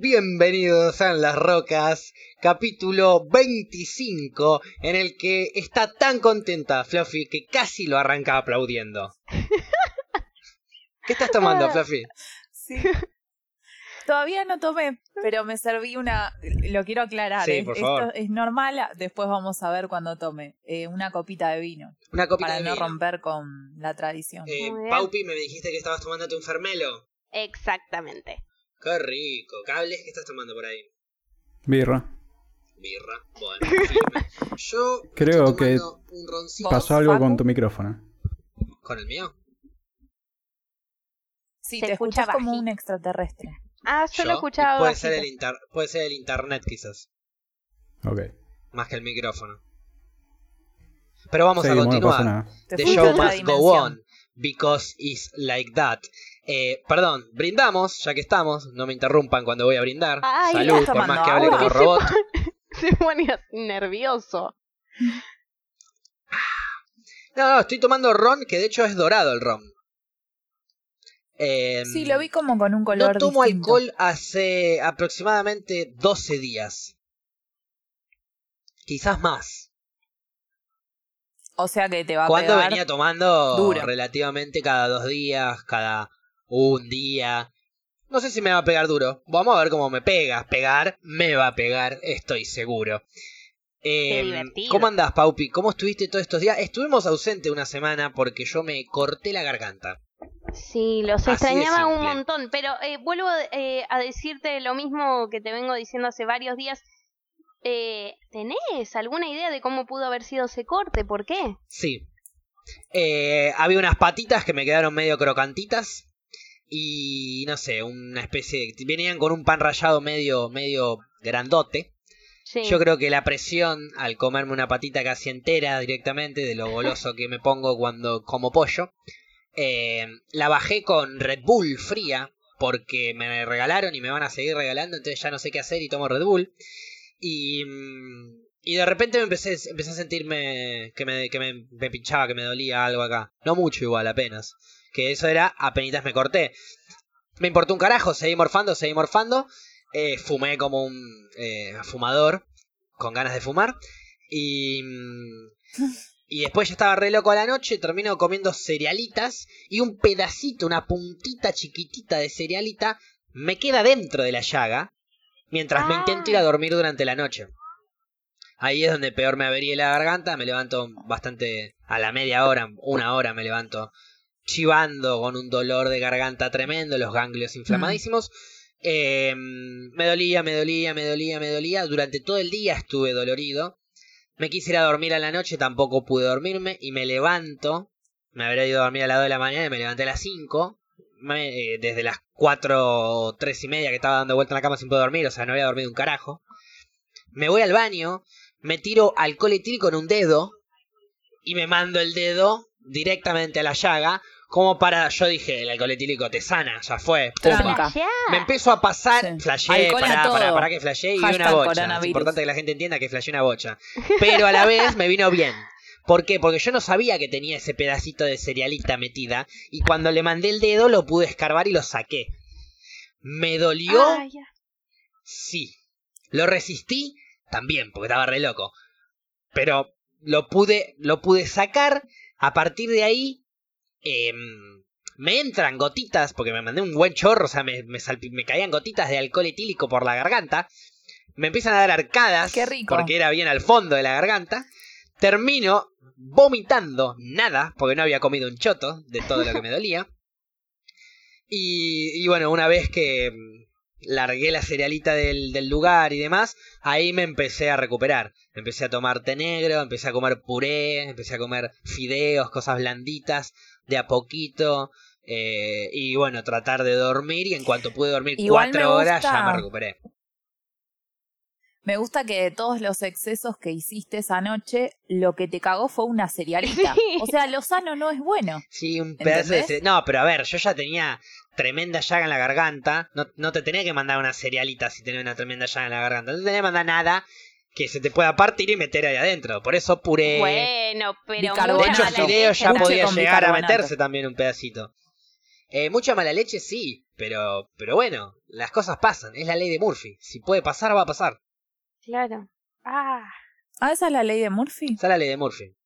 Bienvenidos a Las Rocas, capítulo 25, en el que está tan contenta Fluffy que casi lo arranca aplaudiendo. ¿Qué estás tomando, Fluffy? Sí. Todavía no tomé, pero me serví una. Lo quiero aclarar. Sí, ¿eh? por Esto favor. es normal. Después vamos a ver cuando tome. Eh, una copita de vino. Una copita Para de no vino. romper con la tradición. Eh. Paupi, me dijiste que estabas tomándote un fermelo. Exactamente. Qué rico. Cables, ¿qué estás tomando por ahí? Birra. Birra. Bueno, firme. Yo Creo estoy que tomando un roncito. Pasó algo con tu micrófono. ¿Con el mío? Sí, Se te escucha escuchas como bajito. un extraterrestre. Ah, yo lo escuchaba puede ser, el inter- puede ser el internet quizás, Ok. más que el micrófono. Pero vamos a no continuar. The show must go on, because it's like that. Eh, perdón, brindamos, ya que estamos, no me interrumpan cuando voy a brindar. Ay, Salud, ¿estás por más tomando que hable como ¿Por qué robot. Se ponía nervioso. No, no, estoy tomando ron, que de hecho es dorado el ron. Eh, Sí, lo vi como con un color No tomo distinto. alcohol hace aproximadamente 12 días. Quizás más. O sea que te va a Cuando venía tomando duro. relativamente cada dos días, cada un día. No sé si me va a pegar duro. Vamos a ver cómo me pega. Pegar, me va a pegar, estoy seguro. Eh, divertido. ¿Cómo andás, Paupi? ¿Cómo estuviste todos estos días? Estuvimos ausente una semana porque yo me corté la garganta. Sí, los Así extrañaba un montón, pero eh, vuelvo eh, a decirte lo mismo que te vengo diciendo hace varios días. Eh, ¿Tenés alguna idea de cómo pudo haber sido ese corte? ¿Por qué? Sí. Había unas patitas que me quedaron medio crocantitas. Y no sé, una especie de... Venían con un pan rallado medio, medio grandote. Sí. Yo creo que la presión al comerme una patita casi entera directamente, de lo goloso que me pongo cuando como pollo, eh, la bajé con Red Bull fría, porque me regalaron y me van a seguir regalando, entonces ya no sé qué hacer y tomo Red Bull. Y, mm, y de repente me empecé, empecé a sentirme que, me, que me, me pinchaba, que me dolía algo acá. No mucho igual, apenas. Que eso era, apenas me corté. Me importó un carajo, seguí morfando, seguí morfando. Eh, fumé como un eh, fumador, con ganas de fumar. Y, mm, y después ya estaba re loco a la noche, termino comiendo cerealitas. Y un pedacito, una puntita chiquitita de cerealita, me queda dentro de la llaga. Mientras me intento ir a dormir durante la noche. Ahí es donde peor me avería la garganta, me levanto bastante a la media hora, una hora me levanto chivando con un dolor de garganta tremendo, los ganglios inflamadísimos. Eh, me dolía, me dolía, me dolía, me dolía. Durante todo el día estuve dolorido. Me quise ir a dormir a la noche, tampoco pude dormirme y me levanto. Me habría ido a dormir a las 2 de la mañana y me levanté a las 5. Me- eh, desde las 4 o 3 y media que estaba dando vuelta en la cama sin poder dormir, o sea, no había dormido un carajo. Me voy al baño, me tiro alcohol etílico en un dedo y me mando el dedo directamente a la llaga. Como para, yo dije, el alcohol etílico te sana, ya fue. Tranca. Me empezó a pasar, Sí. flashé, pará, pará, pará que flashé y vi Hashtag una bocha. Es importante que la gente entienda que flashé una bocha. Pero a la vez me vino bien. ¿Por qué? Porque yo no sabía que tenía ese pedacito de cerealita metida. Y cuando le mandé el dedo lo pude escarbar y lo saqué. ¿Me dolió? Ah. Sí. ¿Lo resistí? También, porque estaba re loco. Pero lo pude, lo pude sacar. A partir de ahí, em, me entran gotitas, porque me mandé un buen chorro, o sea, me, me, me caían gotitas de alcohol etílico por la garganta. Me empiezan a dar arcadas, Qué rico. porque era bien al fondo de la garganta. Termino vomitando nada, porque no había comido un choto de todo lo que me dolía. Y, y bueno, una vez que mm, largué la cerealita del, del lugar y demás, ahí me empecé a recuperar. Empecé a tomar té negro, empecé a comer puré, empecé a comer fideos, cosas blanditas, de a poquito. eh, y bueno, tratar de dormir y en cuanto pude dormir Igual cuatro horas ya me recuperé. Me gusta que de todos los excesos que hiciste esa noche, lo que te cagó fue una cerealita. Sí. O sea, lo sano no es bueno. Sí, un pedazo de... ¿Entendés? cere- No, pero a ver, yo ya tenía tremenda llaga en la garganta. No, no te tenía que mandar una cerealita si tenía una tremenda llaga en la garganta. No te tenía que mandar nada que se te pueda partir y meter ahí adentro. Por eso puré... Bueno, pero de hecho, el fideo ya podía llegar a meterse también un pedacito. Eh, mucha mala leche, sí, pero, pero bueno, las cosas pasan, es la ley de Murphy. Si puede pasar, va a pasar. Claro. Ah. Ah, esa es la ley de Murphy. Esa es la ley de Murphy.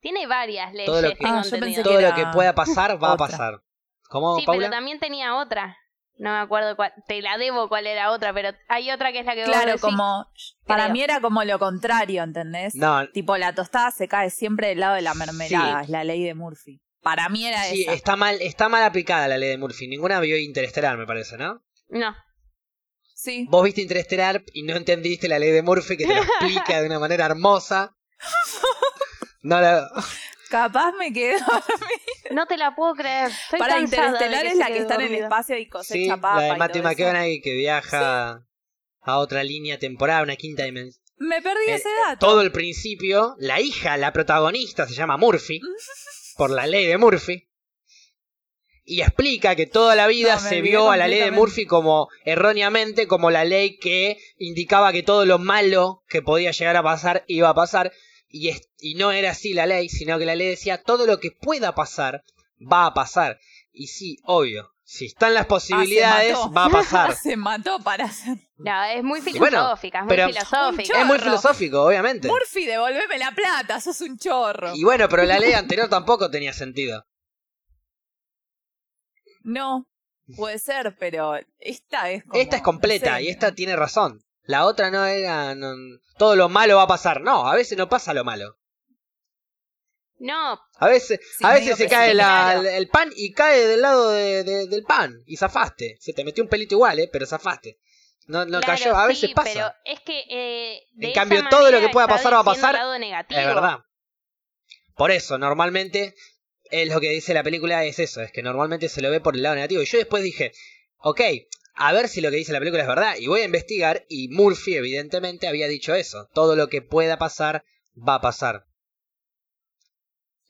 Tiene varias leyes, Todo lo que- tengo Ah, yo pensé entendido. que Todo lo que pueda pasar, va a pasar. ¿Cómo, Sí, Paula? pero también tenía otra. No me acuerdo cuál. Te la debo cuál era otra, pero hay otra que es la que vos Claro, decís. como. Para Creo. mí era como lo contrario, ¿entendés? No, Tipo, la tostada se cae siempre del lado de la mermelada, Sí. es la ley de Murphy. Para mí era sí, esa. está mal, está mal aplicada la ley de Murphy. Ninguna vio Interestelar, me parece, ¿no? No. Sí. Vos viste Interestelar y no entendiste la ley de Murphy que te lo explica de una manera hermosa. No la... Capaz me quedo. No te la puedo creer. Estoy Para Interestelar que es la que está en el espacio y Sí, cosecha papa. la de Matthew. McConaughey que viaja a otra línea temporal, una quinta dimensión. Me perdí Eh, ese dato. Todo el principio, la hija, la protagonista, se llama Murphy, por la ley de Murphy. Y explica que toda la vida No, se vio a la ley de. Murphy como erróneamente como la ley que indicaba que todo lo malo que podía llegar a pasar iba a pasar. Y, es- y no era así la ley, sino que la ley decía todo lo que pueda pasar va a pasar. Y sí, obvio, si están las posibilidades, Ah, mató. va a pasar. se mató para hacer. No, es muy bueno, filosófica, es muy pero- filosófica. Es muy filosófico, obviamente. Murphy, devolveme la plata, sos un chorro. Y bueno, pero la ley anterior tampoco tenía sentido. No, puede ser, pero esta es como, Esta es completa no sé. y esta tiene razón. La otra no era. no- todo lo malo va a pasar. No, a veces no pasa lo malo. No, A veces, Sí, a veces se cae la- el pan y cae del lado de- de- del pan. Y zafaste. Se te metió un pelito igual, ¿eh? Pero zafaste. No, no claro, cayó. A veces sí, pasa. Pero es que. eh, de En cambio, todo lo que pueda pasar va a pasar. el lado negativo. Es verdad. Por eso, normalmente, es lo que dice la película es eso, es que normalmente se lo ve por el lado negativo. Y yo después dije, ok, a ver si lo que dice la película es verdad. Y voy a investigar, y Murphy evidentemente había dicho eso. Todo lo que pueda pasar, va a pasar.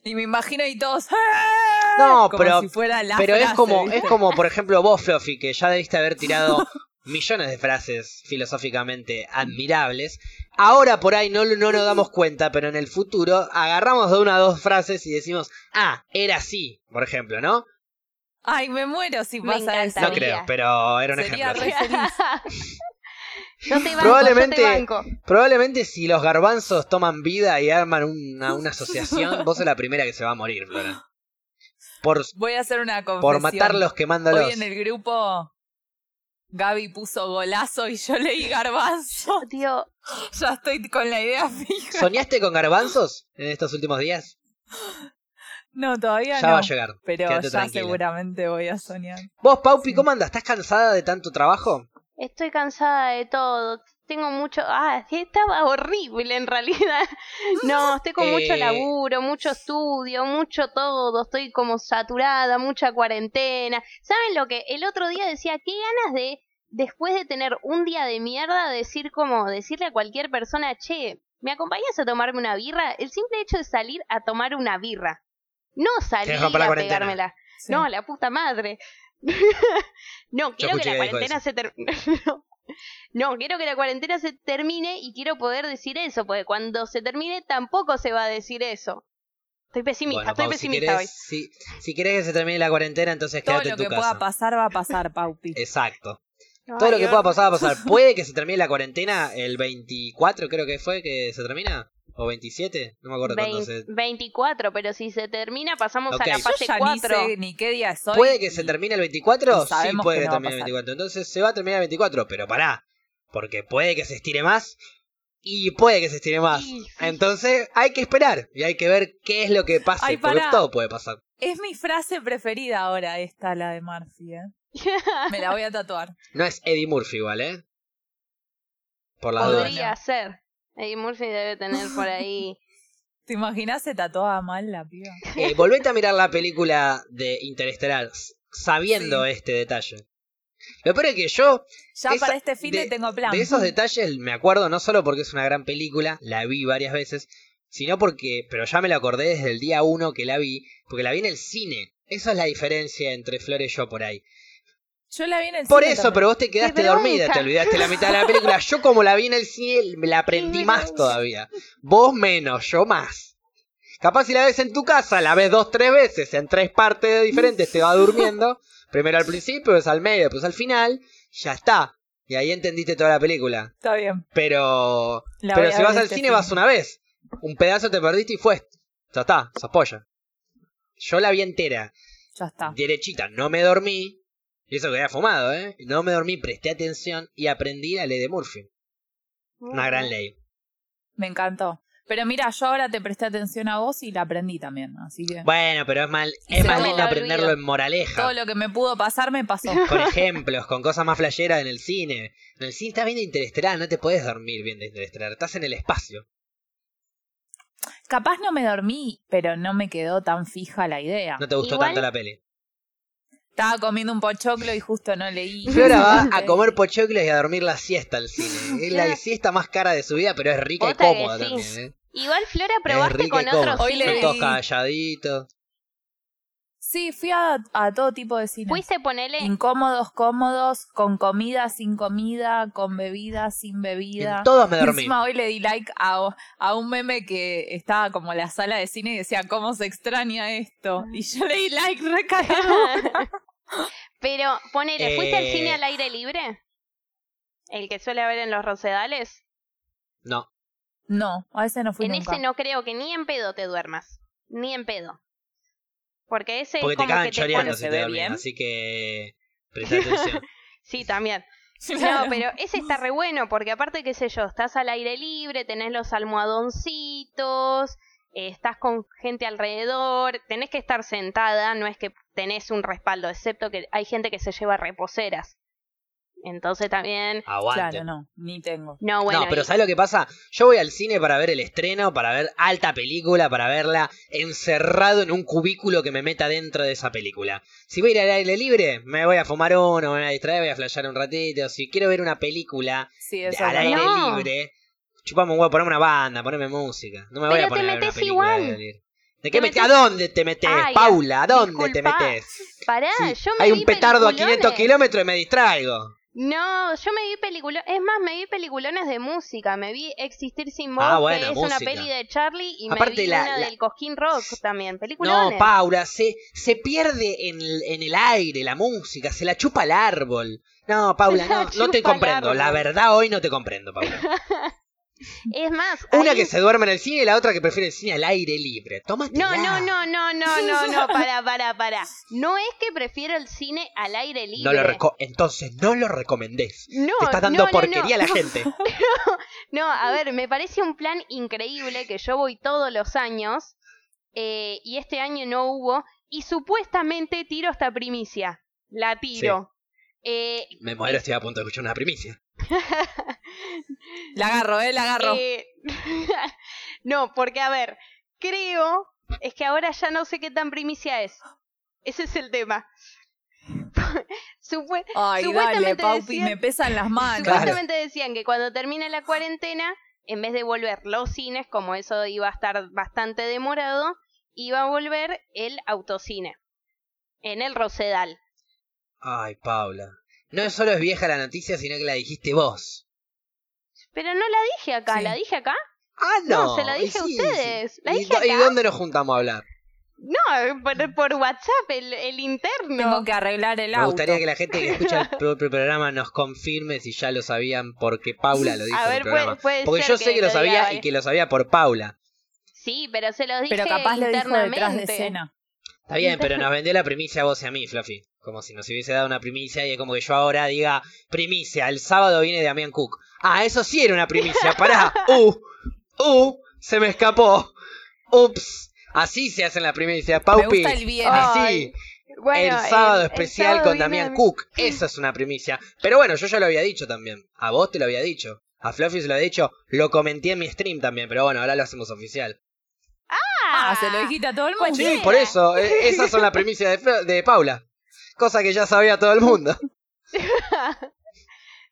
Y me imagino y todos. ¡ah! No, Como pero- si fuera la Pero es como, ¿viste? es como, por ejemplo, vos, Fluffy, que ya debiste haber tirado millones de frases filosóficamente admirables. Ahora por ahí no, no nos damos cuenta, pero en el futuro agarramos de una o dos frases y decimos, ah, era así, por ejemplo, ¿no? Ay, me muero si Me pasa eso. No creo, pero era un Sería ejemplo. re feliz. yo te banco, Probablemente- yo te banco. Probablemente si los garbanzos toman vida y arman una, una asociación, vos sos la primera que se va a morir, Flora. Por, Voy a hacer una confesión. por matarlos quemándolos. Hoy en el grupo Gaby puso golazo y yo leí garbanzo. Tío, ya estoy con la idea fija. ¿Soñaste con garbanzos en estos últimos días? No, todavía Ya no. va a llegar. Pero Quédate ya tranquila. seguramente voy a soñar. Vos, Paupi, Sí. ¿cómo andas? ¿Estás cansada de tanto trabajo? estoy cansada de todo. Tengo mucho. Ah, sí, estaba horrible en realidad. No, estoy con mucho Eh. laburo, mucho estudio, mucho todo. Estoy como saturada, mucha cuarentena. ¿Saben lo que? El otro día decía, qué ganas de, después de tener un día de mierda, decir como, decirle a cualquier persona, che, ¿me acompañas a tomarme una birra? El simple hecho de salir a tomar una birra. No salir ¿Querés romper la a cuarentena? pegármela. Sí. No, la puta madre. no, quiero que la que cuarentena se termine. no. No, quiero que la cuarentena se termine y quiero poder decir eso, porque cuando se termine tampoco se va a decir eso. Estoy pesimista, Bueno, estoy Pau, si pesimista querés, si, si querés que se termine la cuarentena, entonces Todo quédate lo en tu que casa. pueda pasar va a pasar, Paupi. Exacto. hoy. Todo lo que pueda pasar va a pasar. Puede que se termine la cuarentena el 24, creo que fue que se termina. ¿O 27? No me acuerdo cuándo se... 24, pero si se termina pasamos a la fase Yo ya 4. ni sé ni qué día es hoy. ¿Puede que se termine el 24? y Sí, puede que no termine el pasar. 24. Entonces se va a terminar el 24, pero pará. Porque puede que se estire más y puede que se estire más. Sí. Entonces hay que esperar y hay que ver qué es lo que pasa. Ay, porque todo puede pasar. Es mi frase preferida ahora, esta, la de Murphy, ¿eh? Me la voy a tatuar. No es Eddie Murphy igual, ¿eh? Por dudas. Podría ser. Eddie Murphy debe tener por ahí. ¿Te imaginas se tatuaba mal la piba? Eh, volvete a mirar la película de Interestelar sabiendo Sí. este detalle. Lo peor es que yo Ya Esa- para este fin de, tengo plan. De esos detalles me acuerdo no solo porque es una gran película, la vi varias veces, sino porque, pero ya me la acordé desde el día uno que la vi, porque la vi en el cine. Esa es la diferencia entre Flor y yo por ahí. Yo la vi en el Por cine eso, también. pero vos te quedaste dormida, te olvidaste la mitad de la película. Yo como la vi en el cine, me la aprendí ¡Qué más todavía. Vos menos, yo más. Capaz si la ves en tu casa, la ves dos, tres veces, en tres partes diferentes, te va durmiendo. Primero al principio, después al medio, después al final, ya está. Y ahí entendiste toda la película. Está bien. Pero, La pero si vas al este cine fin. vas una vez. Un pedazo te perdiste y fue. Ya está, sos polla. Yo la vi entera, Ya está. derechita, no me dormí. Y eso que había fumado, ¿eh? No me dormí, presté atención y aprendí la ley de Murphy. Una gran ley. Me encantó. Pero mira, yo ahora te presté atención a vos y la aprendí también. Así que Bueno, pero es mal, es más lindo aprenderlo en moraleja. todo lo que me pudo pasar me pasó. Con ejemplos, con cosas más flasheras en el cine. En el cine estás viendo Interestelar, no te puedes dormir viendo Interestelar, estás en el espacio. Capaz no me dormí, pero no me quedó tan fija la idea. No te gustó Igual- tanto la peli. Estaba comiendo un pochoclo y justo no leí. Flora va a comer pochoclos y a dormir la siesta al cine. Es la siesta más cara de su vida, pero es rica y cómoda también. ¿eh? Igual, Flora, probaste con otros Hoy le cines. di- Todos calladitos. Sí, fui a, a todo tipo de cine. Fuiste ponerle. Incómodos, cómodos, con comida, sin comida, con bebida, sin bebida. En todos me dormí. Encima hoy le di like a, a un meme que estaba como la sala de cine y decía, ¿cómo se extraña esto? Y yo le di like recagado. Pero ponele, ¿fuiste al Eh. cine al aire libre? El que suele haber en los Rosedales. No. No, a ese no fui en nunca. ese no creo que ni en pedo te duermas. Ni en pedo. Porque ese Porque es te como cagan que te choreando pone- si ¿Se te dormís, bien? así que presta atención. Sí, también. Claro. No, pero ese está re bueno, porque aparte, qué sé yo, estás al aire libre, tenés los almohadoncitos, eh, estás con gente alrededor, tenés que estar sentada, no es que tenés un respaldo, excepto que hay gente que se lleva reposeras. Entonces también... Aguante. Claro, no, ni tengo. No, bueno, no, pero y- ¿sabes lo que pasa? Yo voy al cine para ver el estreno, para ver alta película, para verla encerrado en un cubículo que me meta dentro de esa película. Si voy a ir al aire libre, me voy a fumar uno, me voy a distraer, voy a flashear un ratito. Si quiero ver una película Sí, al aire. No. libre, chupame un huevo, poneme una banda, poneme música. No me voy Pero a poner te a ver una igual. aire libre. ¿De Te qué metes? metés- ¿A dónde te metes, Ay, Paula? ¿A dónde te disculpa. metes? Pará, Sí, yo me Hay un petardo a 500 peliculones. kilómetros y me distraigo. No, yo me vi peliculones, es más, me vi peliculones de música, me vi Existir sin voz, Ah, bueno, que es una peli de Charlie, y Aparte me vi la- una la- del Cosquín Rock también, peliculones. No, Paula, se, se pierde en el, en el aire la música, se la chupa el árbol. No, Paula, no, no te comprendo. La verdad, hoy no te comprendo, Paula. Es más, Una hay- que se duerme en el cine y la otra que prefiere el cine al aire libre. Tómate. No, no, no, no, no, no, no, para, para, para. No es que prefiero el cine al aire libre. No lo reco- Entonces, no lo recomendés. No, Te estás dando no, no, porquería no. a la gente. No, a ver, me parece un plan increíble que yo voy todos los años eh, y este año no hubo y supuestamente tiro esta primicia. La tiro. Eh, Me muero, estoy a punto de escuchar una primicia. La agarro, eh, la agarro. eh, no, porque a ver, creo, es que ahora ya no sé qué tan primicia es. Ese es el tema. Ay, dale, supuestamente Paupi, decían- me pesan las manos. Claro. Supuestamente decían que cuando termine la cuarentena, en vez de volver los cines, como eso iba a estar bastante demorado, iba a volver el autocine. En el Rosedal. Ay, Paula. No solo es vieja la noticia, sino que la dijiste vos. Pero no la dije acá, Sí. ¿la dije acá? Ah, no. No, se la y dije a ustedes. sí. La ¿Y, dije ¿Y acá. dónde nos juntamos a hablar? No, por, por WhatsApp, el, el interno. Tengo que arreglar el Me auto. gustaría que la gente que escucha el propio programa nos confirme si ya lo sabían porque Paula lo dijo A en el programa. puede, puede porque ser yo sé que lo diga sabía y varias- que lo sabía por Paula. Sí, pero se los dije Pero capaz lo dijo internamente. detrás de escena. Está bien, pero nos vendió la primicia a vos y a mí, Fluffy. Como si nos hubiese dado una primicia y es como que yo ahora diga, primicia, el sábado viene Damián Cook. Ah, eso sí era una primicia, pará. Uh, uh, se me escapó. Ups. Así se hacen las primicias, Me Paupi. gusta el. Así. Bueno, el sábado el- el especial sábado con Damián Dami- Cook. Eso es una primicia. Pero bueno, yo ya lo había dicho también. A vos te lo había dicho. A Fluffy se lo había dicho. Lo comenté en mi stream también. Pero bueno, ahora lo hacemos oficial. Ah, se lo dijiste a todo el mundo. Sí, por eso. eh, esas son las primicias de, Flo- de Paula. Cosa que ya sabía todo el mundo.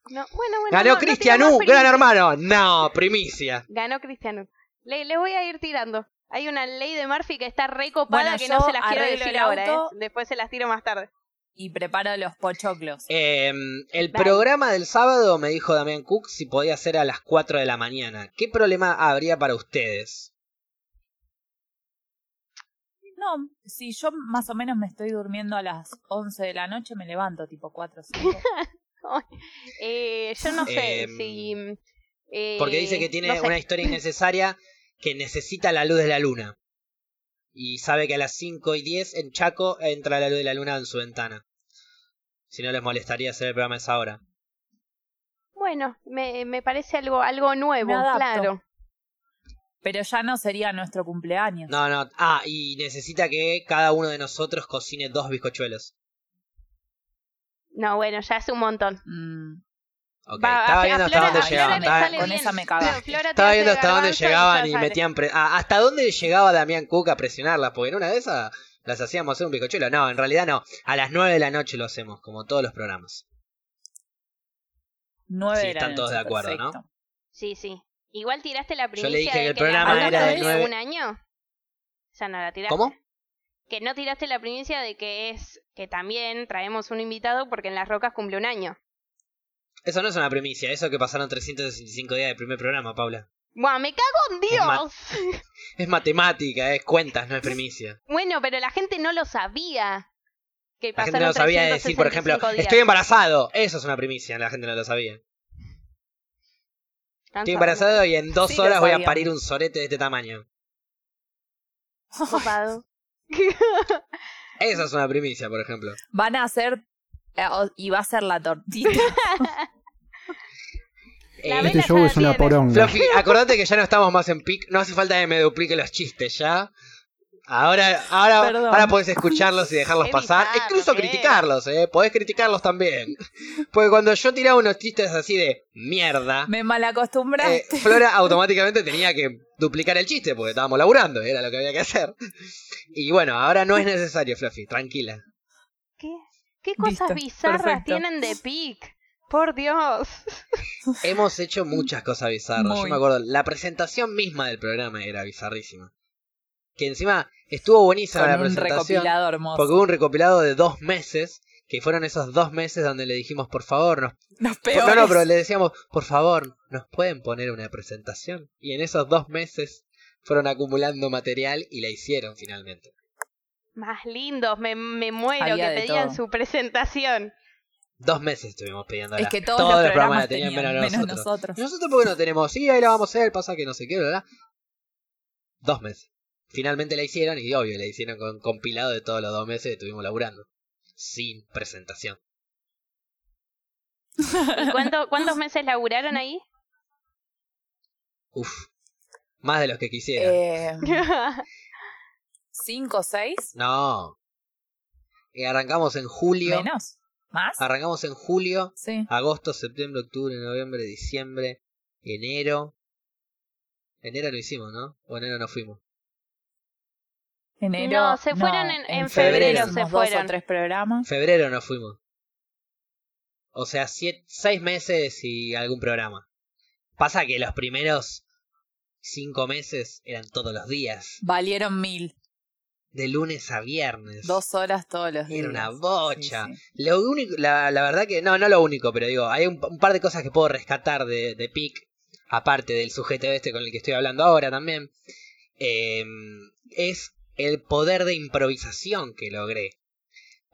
No, bueno, bueno, Ganó no, no Cristian tiro U, más gran hermano. No, primicia. Ganó Cristiano. Le, le voy a ir tirando. Hay una ley de Murphy que está recopada Bueno, que no se las quiero decir ahora, auto. ¿eh? Después se las tiro más tarde. Y preparo los pochoclos. Eh, el Dale. programa del sábado me dijo Damián Cook si podía ser a las 4 de la mañana. ¿Qué problema habría para ustedes? No, si yo más o menos me estoy durmiendo a las 11 de la noche, me levanto tipo 4 o 5. Eh, yo no sé Em, si... eh, Porque dice que tiene no sé. una historia innecesaria que necesita la luz de la luna. Y sabe que a las 5 y 10 en Chaco entra la luz de la luna en su ventana. Si no les molestaría hacer el programa a esa hora. Bueno, me, me parece algo, algo nuevo, Me claro. Pero ya no sería nuestro cumpleaños. No, no. Ah, y necesita que cada uno de nosotros cocine dos bizcochuelos. No, bueno, ya es un montón. Mm, Ok, Va, estaba a- a viendo hasta Flora- dónde llegaban. le Estaba, con bien. esa me te estaba viendo hasta dónde y llegaban y metían... pre- ah, hasta dónde llegaba Damián Cook a presionarlas. Porque en una de esas las hacíamos hacer un bizcochuelo. No, en realidad no. A las 9 de la noche lo hacemos, como todos los programas. 9 Sí, de la están todos de noche, acuerdo, ¿no? Sí, sí. Igual tiraste la Yo primicia le dije de que el programa era de nueve- un año. O sea, no la tiraste. ¿Cómo? Que no tiraste la primicia de que es que también traemos un invitado porque en las rocas cumple un año. Eso no es una primicia, eso que pasaron 365 días del primer programa, Paula. ¡Buah, me cago en Es Dios! Es matemática, es cuentas, no es primicia. bueno, pero la gente no lo sabía. Que La gente no sabía decir, por ejemplo, 365 días. estoy embarazado. Eso es una primicia, la gente no lo sabía. Estoy embarazado y en dos Sí, horas voy a parir un sorete de este tamaño. copado. Eso es una primicia, por ejemplo. Van a hacer. eh, y va a ser la tortita. La Eh, Este show es una tiene. poronga. Fluffy, acordate que ya no estamos más en pic. No hace falta que me duplique los chistes ya. Ahora, ahora, Perdón. ahora podés escucharlos y dejarlos pasar. Incluso ¿qué? criticarlos, eh. Podés criticarlos también. Porque cuando yo tiraba unos chistes así de mierda, Me eh, malacostumbraste. Flora automáticamente tenía que duplicar el chiste porque estábamos laburando, era lo que había que hacer. Y bueno, ahora no es necesario, Fluffy, tranquila. ¿Qué, qué cosas Listo, bizarras perfecto. tienen de pic? Por Dios. Hemos hecho muchas cosas bizarras. Yo me acuerdo, la presentación misma del programa era bizarrísima. Que encima estuvo buenísima Con la un presentación. recopilado hermoso. Porque hubo un recopilado de dos meses. Que fueron esos dos meses donde le dijimos, por favor, nos... Los No, peores. no, pero le decíamos, por favor, ¿nos pueden poner una presentación? Y en esos dos meses fueron acumulando material y la hicieron finalmente. Más lindos, me, me muero Había que pedían todo. su presentación. Dos meses estuvimos pidiendo Es que todos, los programas la tenían, menos nosotros. ¿Y nosotros por qué no tenemos? Sí, ahí la vamos a hacer, pasa que no sé qué, ¿verdad? Dos meses. Finalmente la hicieron y obvio, la hicieron con compilado de todos los dos meses que estuvimos laburando. Sin presentación. ¿Y cuánto, cuántos meses laburaron ahí? Uf. Más de los que quisiera. Eh, ¿Cinco, seis? No. Y arrancamos en julio. ¿Menos? ¿Más? Arrancamos en julio, Sí. agosto, septiembre, octubre, noviembre, diciembre, enero. Enero lo hicimos, ¿no? O enero no fuimos. Enero. No, se fueron en- en febrero se dos fueron. o tres programas. Febrero no fuimos. O sea, siete, seis meses y algún programa. Pasa que los primeros cinco meses eran todos los días. Valieron mil. De lunes a viernes. Dos horas todos los días. Era una bocha. Sí, sí. Lo único, la, la verdad que, no, no lo único, pero digo, hay un, un par de cosas que puedo rescatar de, de PIC, aparte del sujeto este con el que estoy hablando ahora también, eh, es el poder de improvisación que logré.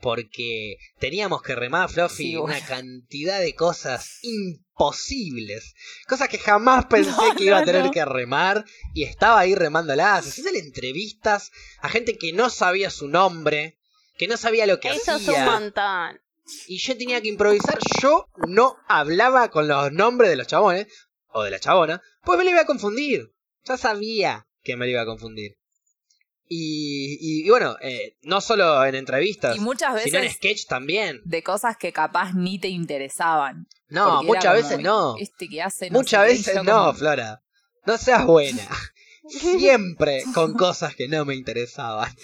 Porque teníamos que remar, Fluffy, Sí, una cantidad de cosas imposibles. Cosas que jamás pensé No, que iba a tener no. que remar. Y estaba ahí remándolas. Haciéndole entrevistas a gente que no sabía su nombre. Que no sabía lo que Eso es hacía un montón. y yo tenía que improvisar. Yo no hablaba con los nombres de los chabones o de la chabona, pues me lo iba a confundir. Ya sabía que me lo iba a confundir. Y, y- y bueno, eh, no solo en entrevistas, Y muchas sino en veces sketch también. de cosas que capaz ni te interesaban. No, muchas veces no. Este que hace no Muchas veces no, como, Flora. No seas buena. Siempre con cosas que no me interesaban.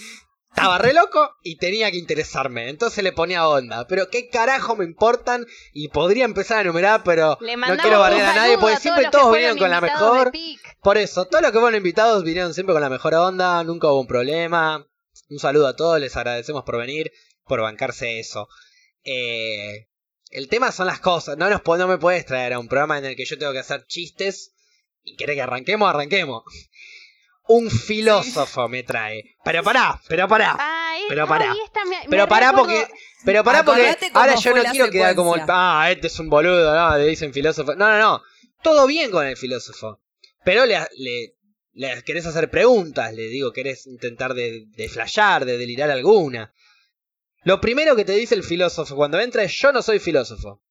Estaba re loco y tenía que interesarme. Entonces le ponía onda. Pero qué carajo me importan. Y podría empezar a enumerar, pero Le no mandamos quiero barrer a nadie. Porque siempre todos vinieron con la mejor. Por eso, todos los que fueron invitados vinieron siempre con la mejor onda. Nunca hubo un problema. Un saludo a todos. Les agradecemos por venir. Por bancarse eso. Eh, el tema son las cosas. No, nos, no me puedes traer a un programa en el que yo tengo que hacer chistes. Y querés que arranquemos, arranquemos. un filósofo me trae. Pero pará, pero pará. Ay, Pero ay, pará. esta me- me Pero pará recuerdo- porque. Pero pará porque. Ahora yo no quiero quedar como el. Ah, este es un boludo, no, le dicen filósofo. No, no, no. Todo bien con el filósofo. Pero le, le, le querés hacer preguntas, le digo, querés intentar de, de flashear, de delirar alguna. Lo primero que te dice el filósofo cuando entra es: Yo no soy filósofo.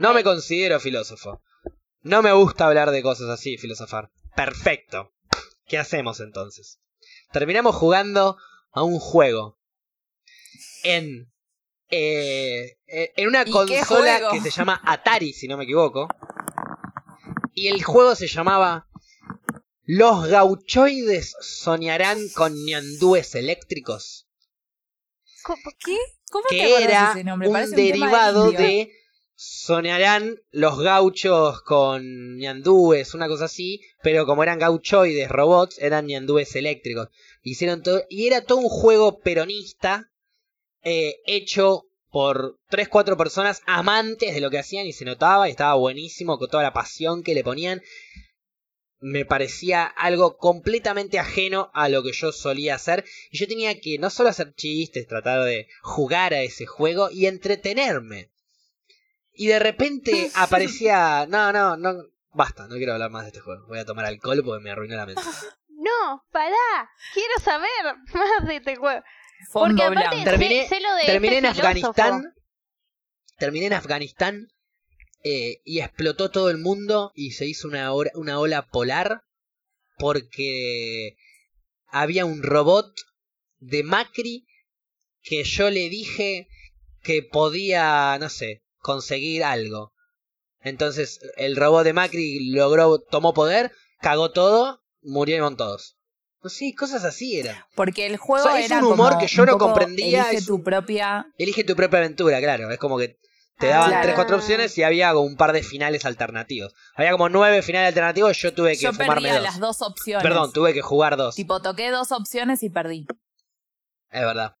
No me considero filósofo. No me gusta hablar de cosas así, filosofar. Perfecto. ¿Qué hacemos entonces? Terminamos jugando a un juego. En. eh, eh, en una ¿Y qué consola que se llama Atari, si no me equivoco. Y el juego se llamaba. Los gauchoides soñarán con ñandúes eléctricos. Co- ¿Qué? ¿Cómo Que era ese nombre? un derivado de soñarán los gauchos con ñandúes, una cosa así, pero como eran gauchoides robots, eran ñandúes eléctricos. Hicieron todo, y era todo un juego peronista eh, hecho por tres, cuatro personas amantes de lo que hacían y se notaba y estaba buenísimo con toda la pasión que le ponían. Me parecía algo completamente ajeno a lo que yo solía hacer. Y yo tenía que no solo hacer chistes, tratar de jugar a ese juego y entretenerme. Y de repente aparecía... No, no, no... Basta, no quiero hablar más de este juego. Voy a tomar alcohol porque me arruinó la mente. No, pará. Quiero saber más de este juego. Fondo Porque aparte. Terminé- sé, sé lo de Terminé este en filósofo. Afganistán. Terminé en Afganistán. eh, y explotó todo el mundo. Y se hizo una, hora- una ola polar. Porque había un robot de Macri. Que yo le dije que podía, no sé, conseguir algo. Entonces el robot de Macri logró, tomó poder, cagó todo, murieron todos. No sé, cosas así eran. Porque el juego O sea, es era un humor como que yo no comprendía, Elige es tu un- propia. Elige tu propia aventura, claro. Es como que te Ah, daban claro. tres, cuatro opciones y había como un par de finales alternativos. Había como nueve finales alternativos, yo tuve que Yo fumarme perdía dos. las dos opciones. Perdón, tuve que jugar dos. Tipo, toqué dos opciones y perdí. Es verdad.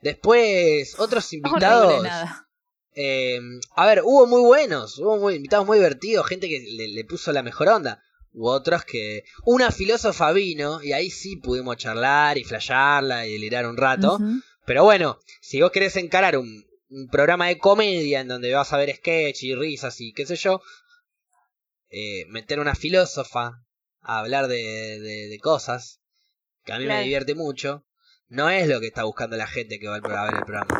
Después, otros No invitados. logré nada. eh, a ver, hubo muy buenos, hubo muy, invitados muy divertidos, gente que le, le puso la mejor onda. Hubo otros que. Una filósofa vino y ahí sí pudimos charlar y flashearla y delirar un rato. Pero bueno, si vos querés encarar un, un programa de comedia en donde vas a ver sketch y risas y qué sé yo, eh, meter una filósofa a hablar de, de- de cosas, que a mí Claro. me divierte mucho, no es lo que está buscando la gente que va a ver el programa.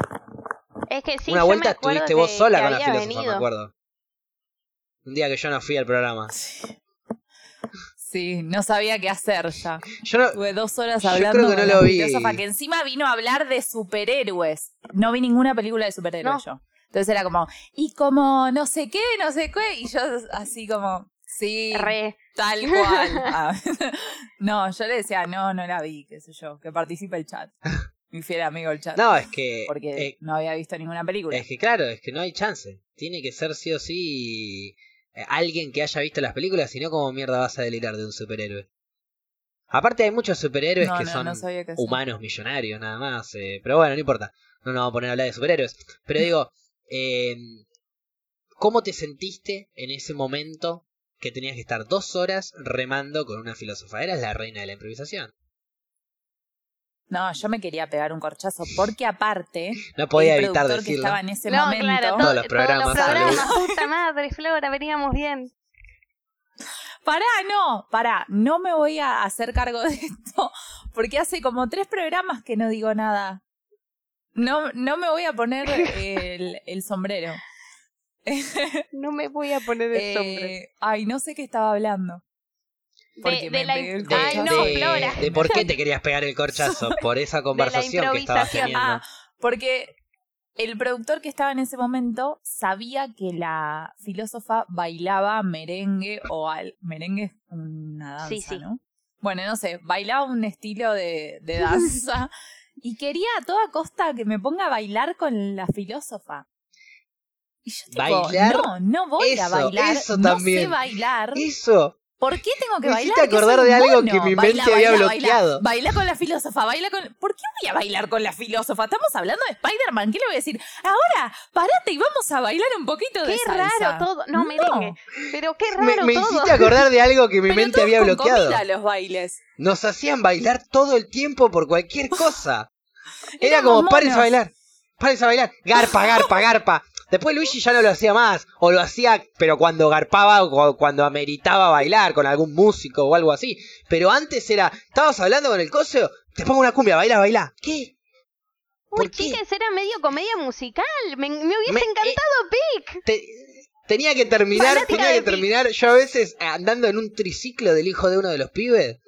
Es que sí, una vuelta estuviste vos sola con la filósofa, me acuerdo. Un día que yo no fui al programa. Sí, no sabía qué hacer ya. Yo no, Tuve dos horas Yo hablando creo que no lo vi. filósofa que encima vino a hablar de superhéroes. No vi ninguna película de superhéroes yo. Entonces era como, y como no sé qué, no sé qué, y yo así como, sí, Re. tal cual. Ah, no, yo le decía, no, no la vi, qué sé yo, que participe el chat. Mi fiel amigo el chat. no, es que. porque eh, no había visto ninguna película. Es que claro, es que no hay chance. Tiene que ser sí o sí alguien que haya visto las películas, si no, ¿cómo mierda vas a delirar de un superhéroe? Aparte hay muchos superhéroes No, que no, son no sí. humanos millonarios nada más. eh, pero bueno, no importa. No nos vamos a poner a hablar de superhéroes. Pero digo, eh, ¿cómo te sentiste en ese momento que tenías que estar dos horas remando con una filósofa? Eras la reina de la improvisación. No, yo me quería pegar un corchazo, porque aparte, No podía el evitar productor que decirlo. estaba en ese No, momento... claro, Todos to- los programas, programas, puta madre, Flora, veníamos bien. Pará, no, pará, no me voy a hacer cargo de esto, porque hace como tres programas que no digo nada. No, no me voy a poner el, el sombrero. No me voy a poner el Eh, sombrero. ay, no sé qué estaba hablando. Porque De, me de la, De, no, de- por qué te querías pegar el corchazo. Por esa conversación que estabas teniendo. Ah, porque el productor que estaba en ese momento sabía que la filósofa bailaba merengue o al merengue es una danza, Sí, sí. ¿no? Bueno, no sé, bailaba un estilo de, de danza y quería a toda costa que me ponga a bailar con la filósofa. Y yo tipo, ¿Bailar? no, no voy a Eso, bailar, eso no sé también. bailar. Eso, ¿Por qué tengo que Me bailar? hiciste ¿Qué acordar de algo mono? que mi Baila, mente había baila, bloqueado. Baila, baila con la filósofa, baila con... ¿Por qué voy a bailar con la filósofa? Estamos hablando de Spider-Man, ¿qué le voy a decir? Ahora, parate y vamos a bailar un poquito de Qué salsa. raro todo. No, merengue. Pero qué Me, raro me todo. hiciste acordar de algo que mi Pero mente había bloqueado. comida los bailes. Nos hacían bailar todo el tiempo por cualquier cosa. Era Éramos como, pares a bailar, pares a bailar, garpa, garpa, garpa. Después Luigi ya no lo hacía más, o lo hacía, pero cuando garpaba o cu- cuando ameritaba bailar con algún músico o algo así. Pero antes era, estabas hablando con el coso, te pongo una cumbia, baila, baila. ¿Qué? Uy, chicas, era medio comedia musical. Me, me hubiese Me- eh, encantado Pic. Te- tenía que terminar, Fanática tenía que terminar. Yo a veces eh, andando en un triciclo del hijo de uno de los pibes,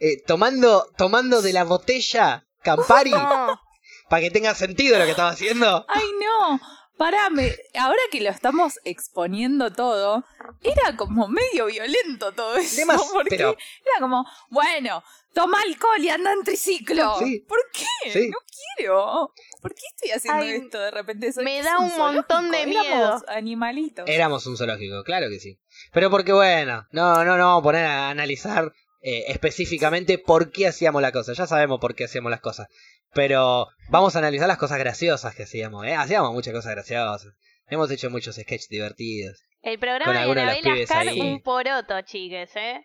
eh, tomando, tomando de la botella Campari, para que tenga sentido lo que estaba haciendo. Ay, no. Parame, ahora que lo estamos exponiendo todo, era como medio violento todo eso. Demas- porque pero- era como, bueno, toma alcohol y anda en triciclo. Sí. ¿Por qué? Sí. No quiero. ¿Por qué estoy haciendo Ay, esto de repente? Soy- me da un montón de éramos miedo. animalitos. Éramos un zoológico, claro que sí. Pero porque bueno, no, no, no vamos a poner a analizar eh, específicamente por qué hacíamos la cosa. Ya sabemos por qué hacíamos las cosas. Pero vamos a analizar las cosas graciosas que hacíamos, ¿eh? Hacíamos muchas cosas graciosas. Hemos hecho muchos sketches divertidos. El programa de Anabel Ascar, ahí. un poroto, chiques, ¿eh?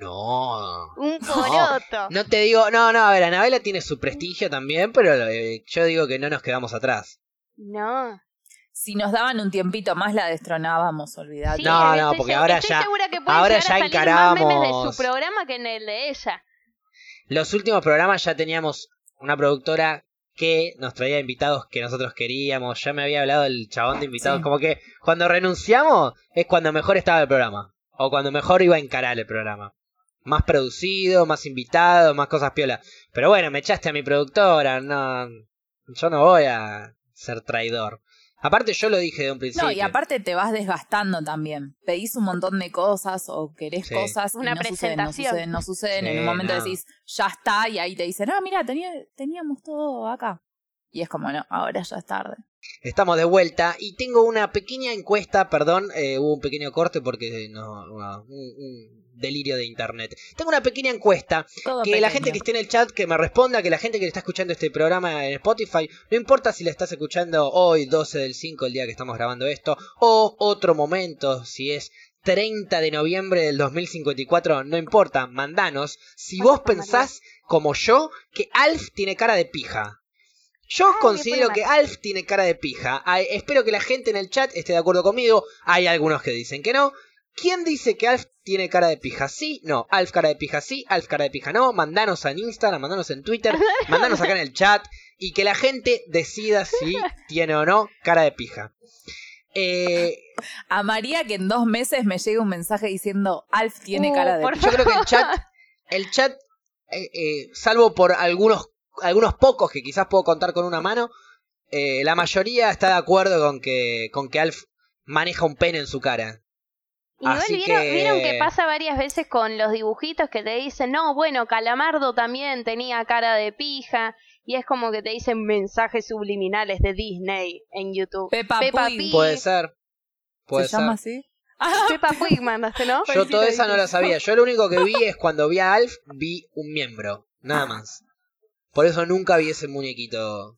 No. Un poroto. No te digo, no, no, a ver, Anabela tiene su prestigio también, pero eh, yo digo que no nos quedamos atrás. No. Si nos daban un tiempito más, la destronábamos, olvidate. Sí, No, estoy no, porque ahora estoy ya- segura que ahora ya a salir más memes de encaramos- su programa que en el de ella. Los últimos programas ya teníamos una productora que nos traía invitados que nosotros queríamos. Ya me había hablado el chabón de invitados. Sí. Como que cuando renunciamos es cuando mejor estaba el programa. O cuando mejor iba a encarar el programa. Más producido, más invitado, más cosas piola. Pero bueno, me echaste a mi productora. No, yo no voy a ser traidor. Aparte yo lo dije de un principio. No, y aparte te vas desgastando también. Pedís un montón de cosas o querés Sí. cosas y Una no suceden, no presentación. suceden, no suceden. en un momento no. decís, ya está, y ahí te dicen, ah, mira, tenía, teníamos todo acá. Y es como, no, ahora ya es tarde. Estamos de vuelta y tengo una pequeña encuesta, perdón, eh, hubo un pequeño corte porque no, no, un, un delirio de internet. Tengo una pequeña encuesta Todo que la gente que esté en el chat que me responda, que la gente que está escuchando este programa en Spotify, no importa si la estás escuchando hoy, 12 del 5, el día que estamos grabando esto, o otro momento, si es 30 de noviembre del 2054, no importa, mandanos, si vos pensás, como yo, que Alf tiene cara de pija. Yo considero que Alf tiene cara de pija. Ay, espero que la gente en el chat esté de acuerdo conmigo. Hay algunos que dicen que no. ¿Quién dice que Alf tiene cara de pija? Sí, no. Alf cara de pija sí, Alf cara de pija no. Mandanos en Instagram, mandanos en Twitter, mandanos acá en el chat y que la gente decida si tiene o no cara de pija. Eh, A María que en dos meses me llegue un mensaje diciendo, Alf tiene Uh, cara de... pija". yo creo que el chat, el chat, eh, eh, salvo por algunos, algunos pocos que quizás puedo contar con una mano, eh, la mayoría está de acuerdo con que, con que Alf maneja un pene en su cara. Igual Así vieron, que- vieron que pasa varias veces con los dibujitos que te dicen, no, bueno, Calamardo también tenía cara de pija. Y es como que te dicen mensajes subliminales de Disney en YouTube. Peppa Pig. Pig. Puede ser. Puede ¿Se ser. llama así? Ah, Peppa Pig mandaste, ¿no? Yo toda esa no la sabía. Yo lo único que vi es cuando vi a Alf, vi un miembro. Nada más. Por eso nunca vi ese muñequito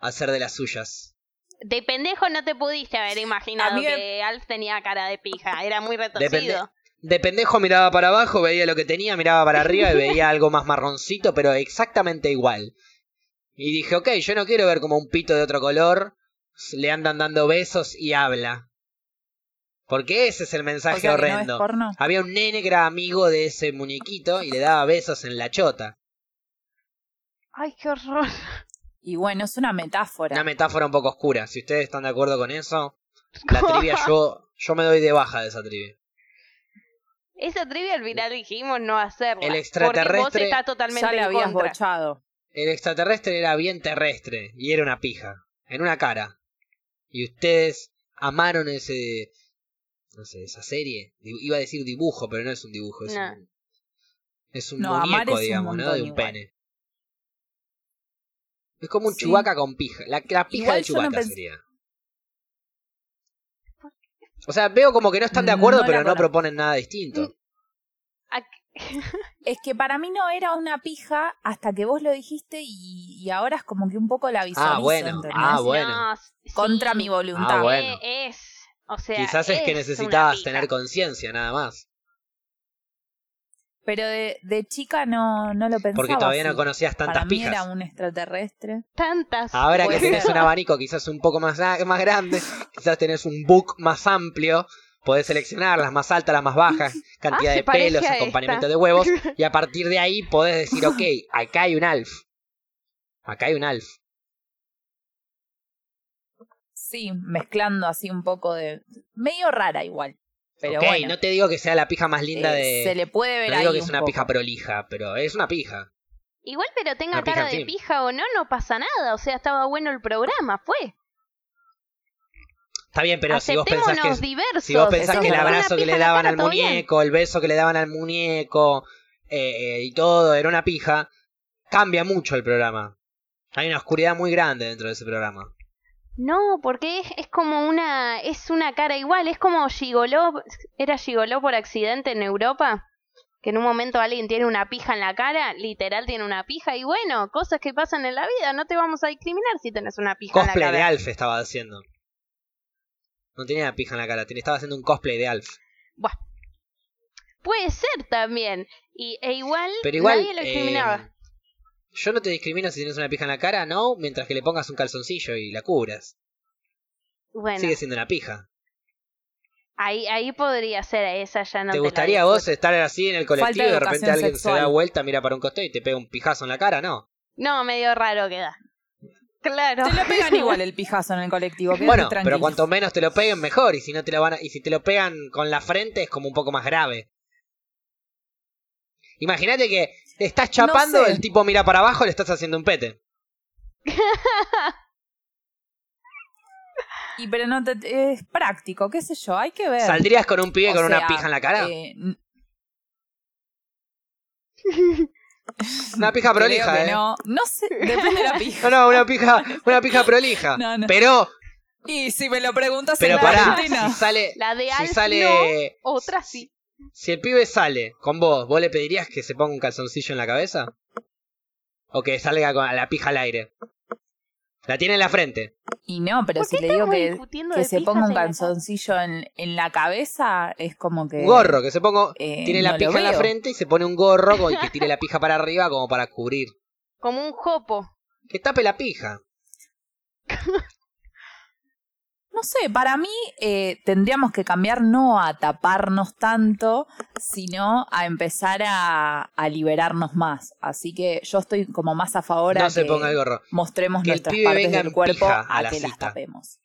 hacer de las suyas. De pendejo no te pudiste haber imaginado que Alf tenía cara de pija. Era muy retorcido. De pendejo miraba para abajo, veía lo que tenía, miraba para arriba y veía algo más marroncito, pero exactamente igual. Y dije, ok, yo no quiero ver como un pito de otro color le andan dando besos y habla. Porque ese es el o mensaje sea no horrendo. porno. Había un nene que era amigo de ese muñequito y le daba besos en la chota. Ay, qué horror. Y bueno, es una metáfora. Una metáfora un poco oscura. Si ustedes están de acuerdo con eso, la trivia yo, yo me doy de baja de esa trivia. Esa trivia al final dijimos no hacerla. El Porque vos extraterrestre estás totalmente ya habías bochado. El extraterrestre era bien terrestre y era una pija, en una cara. Y ustedes amaron ese, no sé, esa serie. Iba a decir dibujo, pero no es un dibujo, es No. un, es un No, muñeco, es un digamos, ¿no? De un igual. pene. Es como un Sí. chubaca con pija. La, la pija Igual de no chubaca pens- sería. O sea, veo como que no están de acuerdo, No la pero no proponen nada distinto. Es que para mí no era una pija hasta que vos lo dijiste y, y ahora es como que un poco la visualizo. Ah, bueno. ¿entendés? Ah, bueno. No, Contra sí, mi voluntad. Ah, bueno. Es, o sea, Quizás es que necesitabas tener conciencia, nada más. Pero de, de chica no, no lo pensaba. Porque todavía no conocías tantas Para mí pijas. era un extraterrestre. tantas. Ahora que tenés un abanico quizás un poco más, más grande, quizás tenés un book más amplio, podés seleccionar las más altas, las más bajas, cantidad Ah, de pelos, acompañamiento esta. de huevos, y a partir de ahí podés decir, ok, acá hay un alf. Acá hay un alf. Sí, mezclando así un poco de. medio rara igual. Pero ok, bueno. no te digo que sea la pija más linda eh, de... Se le puede ver No ahí. digo que es un una poco. pija prolija, pero es una pija. Igual, pero tenga Una pija cara de team. pija o no, no pasa nada. O sea, estaba bueno el programa, fue. Está bien, pero si vos pensás que... diversos. Si vos pensás que el abrazo que le daban cara, al muñeco, el beso que le daban al muñeco eh, eh, y todo era una pija, cambia mucho el programa. Hay una oscuridad muy grande dentro de ese programa. No, porque es, es como una, es una cara igual, es como Gigoló, era Gigoló por accidente en Europa, que en un momento alguien tiene una pija en la cara, literal tiene una pija, y bueno, cosas que pasan en la vida, no te vamos a discriminar si tenés una pija en la Cosplay de cara. Alf estaba haciendo. No tenía pija en la cara, estaba haciendo un cosplay de Alf. Puede ser también, y, e igual, Pero igual, nadie lo discriminaba. eh, yo no te discrimino si tienes una pija en la cara, no, mientras que le pongas un calzoncillo y la cubras. bueno, Sigue siendo una pija. ahí, ahí podría ser, esa ya no ¿Te la gustaría vos estar así en el colectivo y de repente alguien se da vuelta, mira para un costado y te pega un pijazo en la cara? No. No, medio raro queda. Claro. Te lo pegan igual el pijazo en el colectivo. Bueno, tranquilo. pero cuanto menos te lo peguen, mejor. Y si no te lo van a- y si te lo pegan con la frente, es como un poco más grave. Imagínate que te estás chapando, sé. el tipo mira para abajo, le estás haciendo un pete. Y pero no te, es práctico, qué sé yo, hay que ver. ¿Saldrías con un pibe O con una pija en la cara? eh, una pija creo prolija, que eh. No, no sé, depende de la pija. No, no, una pija, una pija prolija. No, no. Pero, Y si me lo preguntas pero en pará, Argentina. si sale, La de si Alf sale, no, otra sí. Si el pibe sale con vos, ¿vos le pedirías que se ponga un calzoncillo en la cabeza? ¿O que salga con la pija al aire? La tiene en la frente. Y no, pero ¿Por si le digo que, que se ponga un calzoncillo en, en la cabeza, es como que. Un gorro, que se ponga. eh, tiene la no pija en la frente y se pone un gorro con- y que tire la pija para arriba como para cubrir. Como un jopo. Que tape la pija. No sé, para mí eh, tendríamos que cambiar no a taparnos tanto, sino a empezar a, a liberarnos más. Así que yo estoy como más a favor a No se que ponga el gorro. mostremos Que el nuestras pibe partes del cuerpo a, a la que las tapemos.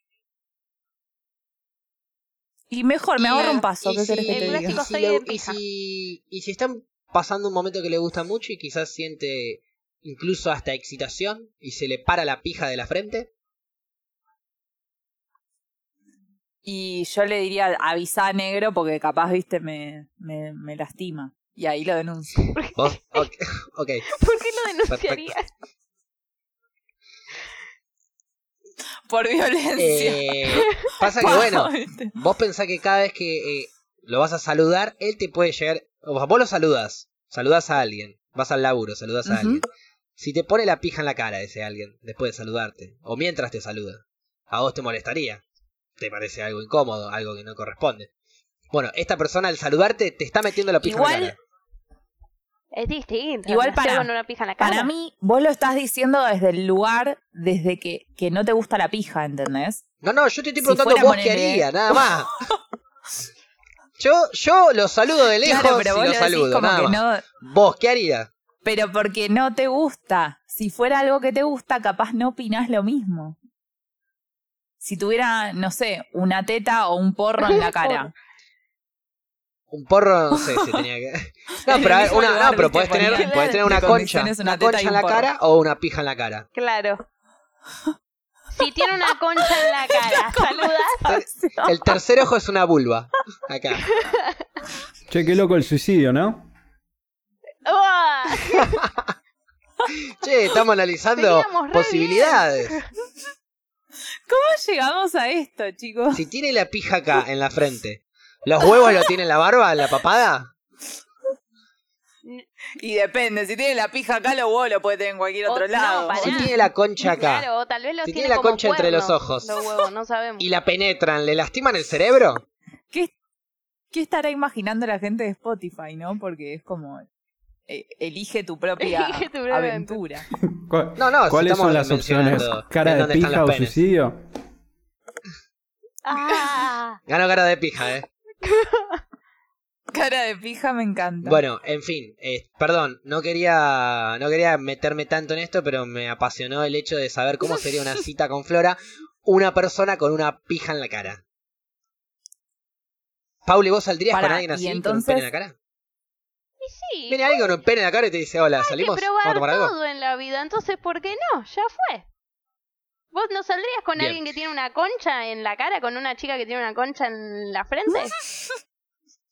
Y mejor, me Y, ahorro un paso, ¿qué si- que te el diga? clásico y si soy le- de y pija. si- y si están pasando un momento que le gusta mucho y quizás siente incluso hasta excitación y se le para la pija de la frente. Y yo le diría, avisa a negro porque capaz, viste, me, me, me lastima. Y ahí lo denuncio. ¿Vos? Ok. ok. ¿Por qué lo denunciarías? Por violencia. Eh, pasa que bueno, vos pensás que cada vez que eh, lo vas a saludar, él te puede llegar. vos lo saludas, saludas a alguien, vas al laburo, saludas a alguien. Si te pone la pija en la cara ese alguien después de saludarte, o mientras te saluda, a vos te molestaría. Te parece algo incómodo, algo que no corresponde. Bueno, esta persona al saludarte te está metiendo la pija en Igual, la cara. Es distinto. Igual para- con una pija en la cara. Para mí, vos lo estás diciendo desde el lugar, desde que, que no te gusta la pija, ¿entendés? No, no, yo te estoy preguntando vos qué ponele- haría, nada más. Yo, yo lo saludo de lejos claro, pero y vos lo saludo, como nada que más. no. ¿Vos qué harías? Pero porque no te gusta. Si fuera algo que te gusta, capaz no opinás lo mismo. Si tuviera, no sé, una teta o un porro en la cara. Un porro, no sé si tenía que. No, En pero, a ver, una, no, pero podés tener, podés tener una concha. Una una teta concha en un la porro. cara o una pija en la cara. Claro. Si tiene una concha en la cara, ¿saludas? El tercer ojo es una vulva. Acá. Che, qué loco el suicidio, ¿no? Che, estamos analizando posibilidades. ¿Cómo llegamos a esto, chicos? Si tiene la pija acá en la frente, ¿los huevos lo tiene en la barba, en la papada? Y depende, si tiene la pija acá, los huevos lo puede tener en cualquier otro lado. Si tiene la concha acá Claro, o tal vez los Si tiene, tiene la como concha entre los ojos. Los huevos, no sabemos. y la penetran, ¿le lastiman el cerebro? ¿Qué, ¿Qué estará imaginando la gente de Spotify, no? Porque es como. Eh, elige tu propia Elige tu propia aventura. ¿Cuál- No, ¿Cuáles son las opciones? ¿Cara de pija o penes. suicidio? Ah, Ganó cara de pija, eh. Cara de pija me encanta. Bueno, en fin, eh, perdón, no quería, no quería meterme tanto en esto, pero me apasionó el hecho de saber cómo sería una cita con Flora, una persona con una pija en la cara. Pauli, ¿vos saldrías con alguien así, con un pene en la cara? Sí. Viene alguien con un pene en la cara y te dice, hola, Hay que ¿salimos? ¿Vamos a probar tomar algo? todo en la vida, entonces ¿por qué no? Ya fue. ¿Vos no saldrías con Bien. alguien que tiene una concha en la cara, con una chica que tiene una concha en la frente?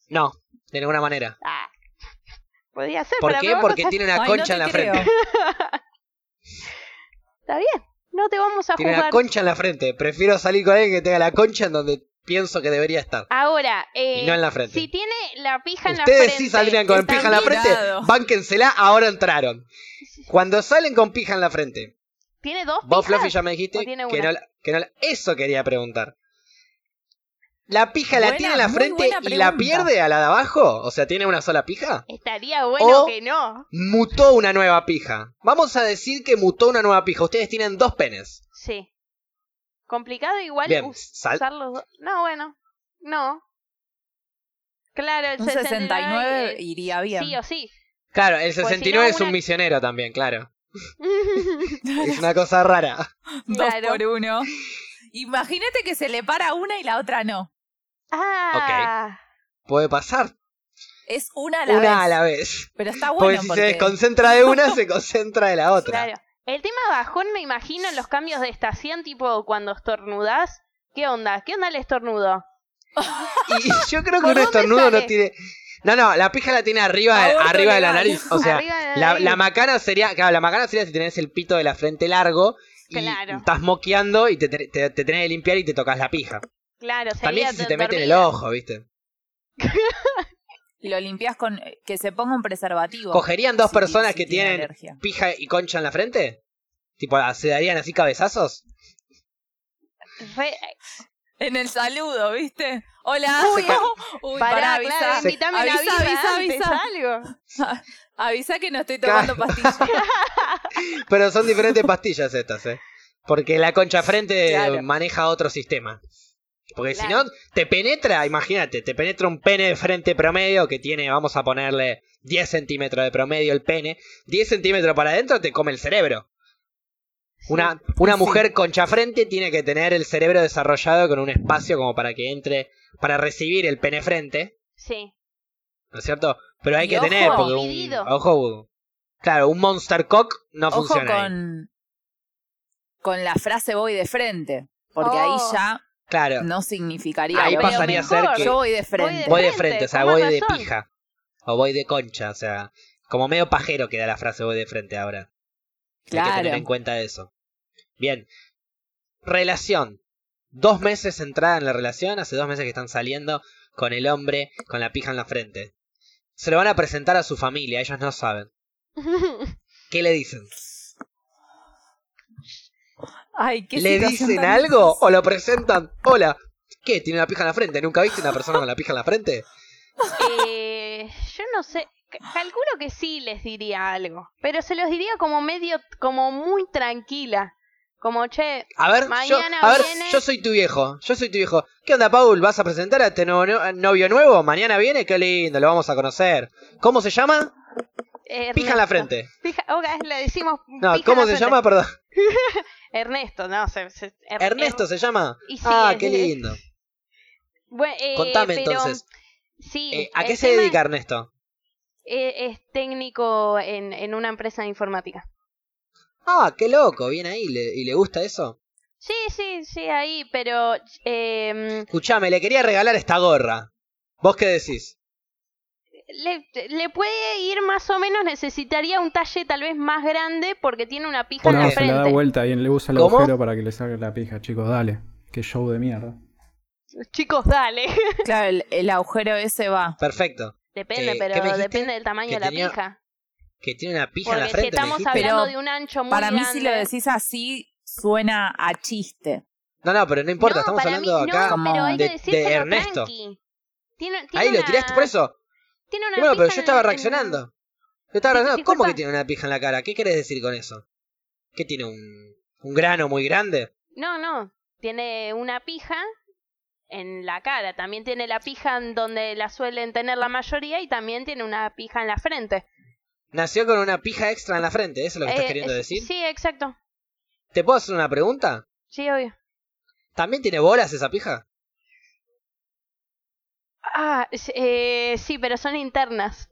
No, de ninguna manera. Ah, podría ser. ¿Por qué? Porque cosas. tiene una Ay, concha en la creo. frente. Está bien, no te vamos a Tiene una juzgar. concha en la frente. Prefiero salir con alguien que tenga la concha en donde pienso que debería estar. Ahora, eh, Y no en la frente. si tiene la pija en la Ustedes frente... sí saldrían con pija en la frente. mirado. Bánquensela, ahora entraron. Cuando salen con pija en la frente. ¿Tiene dos Vos? Fluffy, ya me dijiste ¿O tiene que una? no, la- que no Eso quería preguntar. ¿La pija la tiene en la frente y la pierde a la de abajo? O sea, ¿tiene una sola pija? Estaría bueno O- que no. Mutó una nueva pija. Vamos a decir que mutó una nueva pija. Ustedes tienen dos penes. Sí. Complicado igual Bien, sal- usar los dos. No, bueno. No. Claro, el un 69 eh, iría bien. Sí o sí. Claro, el Pues si 69 no, es un una- misionero también, claro. Es una cosa rara. Dos Claro. por uno. Imagínate que se le para una y la otra no. ah. Puede pasar. Es una a la Una vez. a la vez. Pero está Porque bueno si porque... se desconcentra de una, se concentra de la otra. Claro. El tema bajón me imagino en los cambios de estación, tipo cuando estornudás. ¿Qué onda? ¿Qué onda el estornudo? Y yo creo que ¿Por un estornudo no tiene. No, no, la pija la tiene arriba, Aborto arriba de la nariz. O sea, la la, macana sería. Claro, la macana sería si tenés el pito de la frente largo y Claro. estás moqueando y te, te, te- te tenés que limpiar y te tocas la pija. Claro, sería También si se te mete en el ojo, ¿viste? Lo limpias con... Que se ponga un preservativo. ¿Cogerían dos Si- personas si que tiene tienen alergia. pija y concha en la frente? Tipo, ¿se darían así cabezazos? Re- En el saludo, ¿viste? Hola. Uy, Uy, Pará, pará, claro, avisa. a una avisa, avisa, avisa. algo. Avisa que no estoy tomando pastillas. Pero son diferentes pastillas estas, ¿eh? Porque la concha frente Claro. maneja otro sistema. Porque si no, te penetra, imagínate, te penetra un pene de frente promedio que tiene, vamos a ponerle 10 centímetros de promedio el pene. 10 centímetros para adentro te come el cerebro. Una, una Sí. mujer concha frente tiene que tener el cerebro desarrollado con un espacio como para que entre, para recibir el pene frente, Sí. ¿no es cierto? Pero hay Y que ojo tener, porque un, dividido. ojo, claro, un monster cock no Ojo funciona. ahí. con... Con la frase voy de frente. Porque Oh. ahí ya Claro, no significaría... Ahí lo pasaría a ser que- Yo voy de Voy frente. de voy de frente, frente, o sea, voy de pija. O voy de concha, o sea, como medio pajero queda la frase voy de frente ahora. Hay que tener Claro. en cuenta eso. Bien. Relación. Dos meses entrada en la relación, hace dos meses que están saliendo con el hombre con la pija en la frente. Se lo van a presentar a su familia, ellos no saben. ¿Qué le dicen? Ay, qué ¿Le dicen algo o lo presentan? Hola, ¿qué? ¿Tiene una pija en la frente? ¿Nunca viste una persona con la pija en la frente? Eh, yo no sé. Calculo que sí les diría algo. Pero se los diría como medio, como muy tranquila. Como, che, A ver, yo, Mañana a ver, viene- yo soy tu viejo, yo soy tu viejo. ¿Qué onda, Paul? ¿Vas a presentar a este nuevo no- novio nuevo? Mañana viene, qué lindo, lo vamos a conocer. ¿Cómo se llama? Ernesto. Pija en la frente. Pija, ok, le decimos. No, pija en ¿cómo la se frente. llama? Perdón. Ernesto, no, se, se- Er- Ernesto Er- se llama. Y sí, ah, es- qué lindo. Eh, Contame pero, entonces. Sí. Eh, ¿A qué se dedica Ernesto? eh, Es, técnico en, en una empresa de informática. Ah, qué loco, bien ahí, ¿le- ¿y le gusta eso? Sí, sí, sí, ahí, pero. Eh, Escuchame, le quería regalar esta gorra. ¿Vos qué decís? Le, le puede ir más o menos, necesitaría un talle tal vez más grande porque tiene una pija ¿Por en la No, se le da frente. vuelta y le usa el ¿Cómo? agujero para que le salga la pija, chicos, dale. Qué show de mierda. Chicos, dale. Claro, el, el agujero ese va. Perfecto. Depende, Eh, pero depende del tamaño de la tenía pija. Que tiene una pija en Porque la si frente. ¿me estamos hablando Pero de un ancho muy Para mí, si lo decís así, suena a chiste. No, no, pero no importa, No, estamos hablando mí, acá. no, de- que de Ernesto. tranqui. Tiene, tiene Ahí lo una- tiraste por eso. Tiene una Bueno, pero yo en- estaba reaccionando. Yo estaba reaccionando. ¿Cómo disculpa. que tiene una pija en la cara? ¿Qué querés decir con eso? ¿Qué tiene un, un grano muy grande? No, no. Tiene una pija en la cara. También tiene la pija en donde la suelen tener la mayoría y también tiene una pija en la frente. Nació con una pija extra en la frente, ¿eso es lo que estás Eh, queriendo decir? Sí, exacto. ¿Te puedo hacer una pregunta? Sí, obvio. ¿También tiene bolas esa pija? Ah, eh, sí, pero son internas.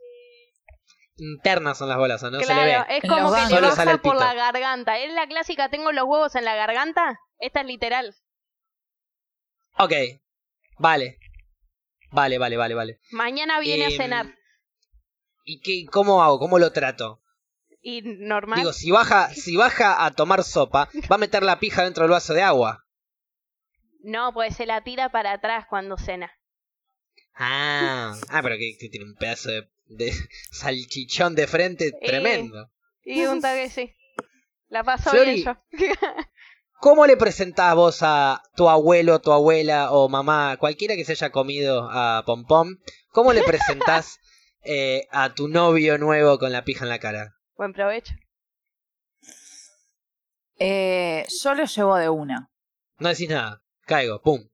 Internas son las bolas, ¿o no? Se le claro, ve. es como que sale baja por la garganta. Es la clásica, tengo los huevos en la garganta. Esta es literal. Ok. Vale. Vale, vale, vale, vale. Mañana viene a Em, cenar. ¿Y qué, cómo hago? ¿Cómo lo trato? Y normal. Digo, si baja, si baja a tomar sopa, va a meter la pija dentro del vaso de agua. No, pues se la tira para atrás cuando cena. Ah, ah pero que, que tiene un pedazo de, de salchichón de frente tremendo. Y un toque sí. La pasó Flori, bien yo. ¿Cómo le presentás vos a tu abuelo, tu abuela o mamá, cualquiera que se haya comido a Pom Pom? ¿Cómo le presentás eh, a tu novio nuevo con la pija en la cara? Buen provecho. Eh, yo lo llevo de una. No decís nada. Caigo, pum.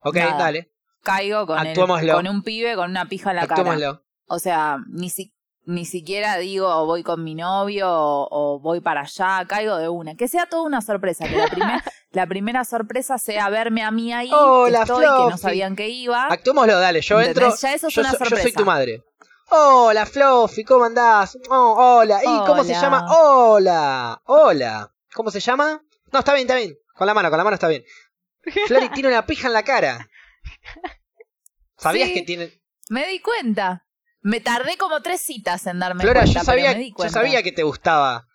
Ok, Nada. dale. Caigo con, el- con un pibe con una pija en la cara. Actuémoslo. O sea, ni, si- ni siquiera digo voy con mi novio o, o voy para allá, caigo de una. Que sea toda una sorpresa, que la, primer- la primera sorpresa sea verme a mí ahí, Hola, que estoy, que no sabían que iba. Actuémoslo, dale. Yo entro. Ya eso es yo, una so- yo soy sorpresa. tu madre. Hola, Fluffy, ¿cómo andás? Oh, hola. ¿Y cómo se llama? Hola. Hola. ¿Cómo se llama? No, está bien, está bien. Con la mano, con la mano está bien. Flori tiene una pija en la cara. ¿Sabías Sí. que tiene...? Me di cuenta. Me tardé como tres citas en darme Flora, cuenta, yo sabía, pero me di yo sabía que te gustaba,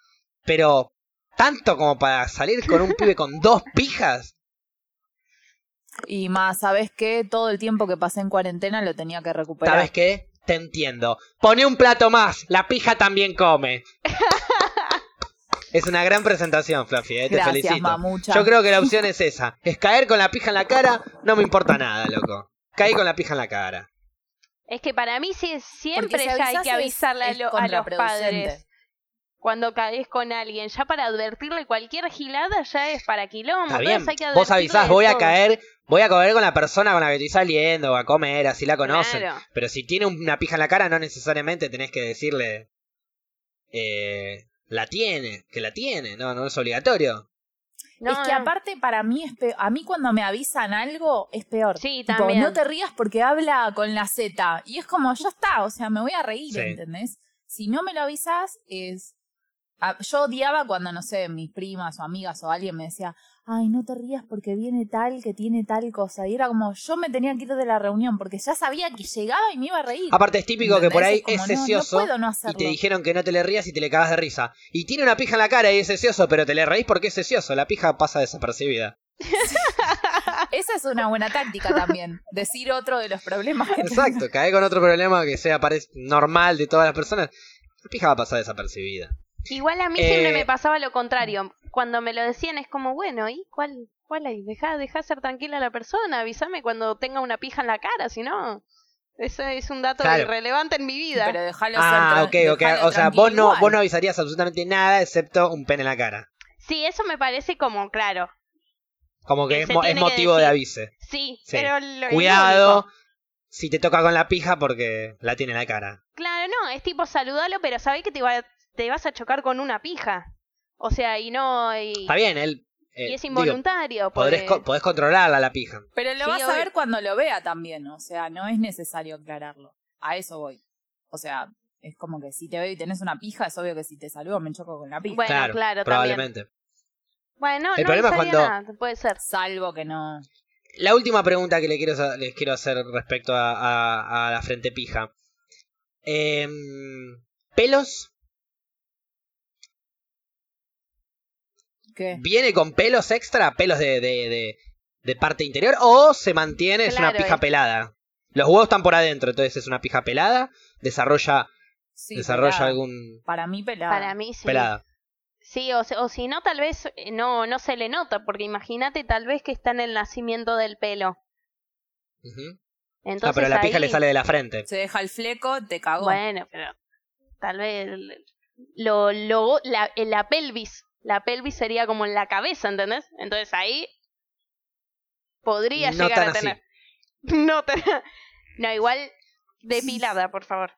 pero tanto como para salir con un pibe con dos pijas. Y más, ¿sabes qué? Todo el tiempo que pasé en cuarentena lo tenía que recuperar. ¿Sabes qué? Te entiendo. Pone un plato más, la pija también come. es una gran presentación, Fluffy, eh, te Gracias, felicito. mamucha. Yo creo que la opción es esa. Es caer con la pija en la cara, no me importa nada, loco. Caí con la pija en la cara. Es que para mí sí, siempre si ya hay que es- avisarle a, es lo- a los padres. Cuando caes con alguien, ya para advertirle cualquier gilada ya es para quilombo. Está bien. hay que Vos avisás, voy a caer, voy a comer con la persona con la que estoy saliendo, o a comer, así la conocen. Claro. Pero si tiene una pija en la cara, no necesariamente tenés que decirle. Eh, la tiene, que la tiene, no, no es obligatorio. No, es que no. aparte para mí es peor. A mí cuando me avisan algo es peor. Sí, Tipo, también. no te rías porque habla con la Z. Y es como, ya está, o sea, me voy a reír, Sí. ¿entendés? Si no me lo avisas, es... Yo odiaba cuando, no sé, mis primas o amigas o alguien me decía, ay, no te rías porque viene tal que tiene tal cosa. Y era como, yo me tenía que ir de la reunión porque ya sabía que llegaba y me iba a reír. Aparte es típico que por ahí es como, no, no sesioso puedo no y te dijeron que no te le rías y te le cagas de risa. Y tiene una pija en la cara y es sesioso, pero te le reís porque es sesioso. La pija pasa desapercibida. Esa es una buena táctica también. Decir otro de los problemas que Exacto, cae con otro problema que sea parece normal de todas las personas. La pija va a pasar desapercibida. Igual a mí Eh, siempre me pasaba lo contrario. Cuando me lo decían es como, bueno, ¿y cuál, cuál hay? Deja, deja ser tranquila a la persona, avísame cuando tenga una pija en la cara, si no. Eso es un dato Claro. irrelevante en mi vida. Pero déjalo Ah, ser ok, ok. O sea, vos no, igual. vos no avisarías absolutamente nada excepto un pene en la cara. Sí, eso me parece como claro. Como que Que es, es que motivo de aviso. Sí, Sí. pero lo Cuidado si te toca con la pija porque la tiene en la cara. Claro, no, es tipo saludalo, pero sabés que te, va, te vas a chocar con una pija. O sea, y no. Y, Está bien, él. eh, y es digo, involuntario. podés, porque- co- podés controlarla la pija. Pero lo Sí, vas a ver cuando lo vea también, o sea, no es necesario aclararlo. A eso voy. O sea, es como que si te veo y tenés una pija, es obvio que si te saludo me choco con la pija. Bueno, claro, también. probablemente. Bueno, El no problema es cuando- nada, puede ser. Salvo que no. La última pregunta que le quiero, les quiero hacer respecto a, a- a la frente pija. Em, ¿Pelos? ¿Qué? ¿Viene con pelos extra? ¿Pelos de, de, de, de parte interior? ¿O se mantiene, es una pija es- pelada? Los huevos están por adentro, entonces es una pija pelada, desarrolla, Sí, desarrolla pelada. algún Para mí pelada. Para mí sí. pelada. Sí, o, se- o si no, tal vez eh, no, no se le nota, porque imagínate tal vez que está en el nacimiento del pelo. Ujú. Entonces, ah, pero la pija le sale de la frente. Se deja el fleco, te cagó. Bueno, pero tal vez lo, lo, la, la pelvis, la pelvis sería como en la cabeza, ¿entendés? Entonces ahí podría No llegar tan a así. tener. No, tan- no, igual depilada, por favor.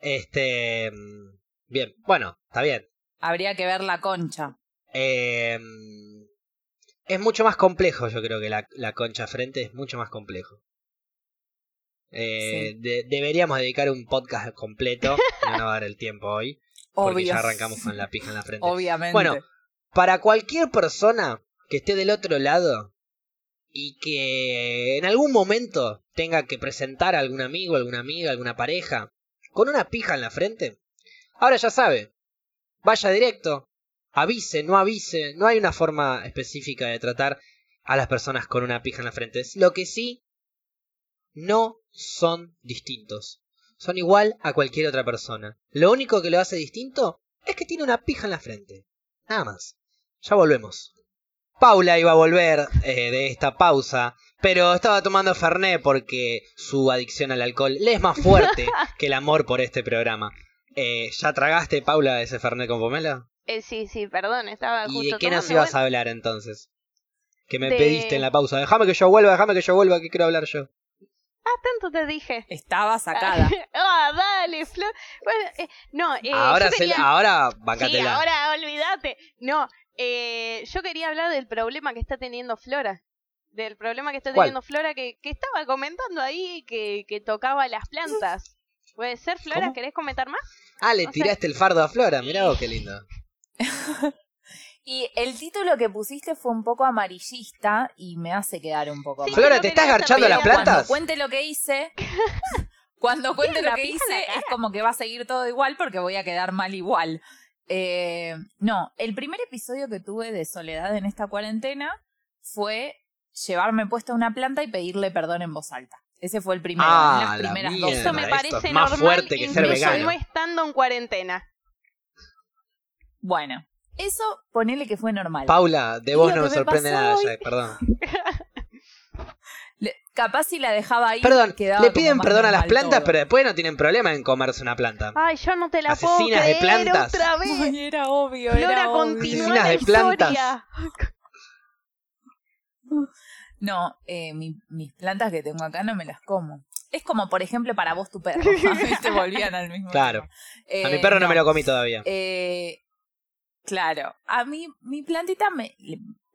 Este. Bien, bueno, está bien. Habría que ver la concha. Eh, es mucho más complejo, yo creo que la, la concha frente es mucho más complejo. Eh, de- deberíamos dedicar un podcast completo. No nos va a dar el tiempo hoy. Porque Obvio. ya arrancamos con la pija en la frente. Obviamente. Bueno, para cualquier persona que esté del otro lado y que en algún momento tenga que presentar a algún amigo, alguna amiga, alguna pareja con una pija en la frente, ahora ya sabe. Vaya directo, avise, no avise, no hay una forma específica de tratar a las personas con una pija en la frente. Lo que sí, no son distintos. Son igual a cualquier otra persona. Lo único que lo hace distinto es que tiene una pija en la frente. Nada más. Ya volvemos. Paula iba a volver eh, de esta pausa, pero estaba tomando Fernet porque su adicción al alcohol le es más fuerte que el amor por este programa. Eh, ¿Ya tragaste, Paula, ese Fernet con pomelo? Eh, sí, sí, perdón, estaba justo ¿Y de qué nos ibas bueno. a hablar entonces? Que me De- pediste en la pausa. Déjame que yo vuelva, déjame que yo vuelva, que quiero hablar yo. Ah, tanto te dije. Estaba sacada. ah, dale, Flor. Bueno, eh, no, eh, ahora, yo se- quería... ahora, Sí, ahora olvídate. No, eh, yo quería hablar del problema que está teniendo Flora. Del problema que está ¿Cuál? teniendo Flora que, que estaba comentando ahí que, que tocaba las plantas. ¿Puede ser, Flora? ¿Cómo? ¿Querés comentar más? Ah, le o sea- tiraste el fardo a Flora, mirá vos qué lindo. Y el título que pusiste fue un poco amarillista y me hace quedar un poco Sí, mal. Flora, ¿te estás garchando las plantas? Cuando cuente lo que hice, cuando cuente lo que hice, es como que va a seguir todo igual porque voy a quedar mal igual. Eh, no, el primer episodio que tuve de soledad en esta cuarentena fue llevarme puesta una planta y pedirle perdón en voz alta. Ese fue el primero, Ah, las la primeras mierda. dos Eso me parece es más normal, fuerte que ser vegano. no estando en cuarentena. Bueno, eso ponele que fue normal. Paula, de vos no me sorprende nada, hoy- ya, perdón. Le- capaz si la dejaba ahí. Perdón, quedaba le piden perdón a las plantas, todo. pero después no tienen problema en comerse una planta. Ay, yo no te la puedo Asesinas de creer plantas. otra vez. Ay, era obvio, Flora, era obvio. Asesinas la de plantas. historia. No, eh, mi- mis plantas que tengo acá no me las como. Es como, por ejemplo, para vos tu perro. A mí te volvían al mismo Claro. A mi Eh, perro no, me lo comí todavía. Eh, claro, a mí mi plantita, me,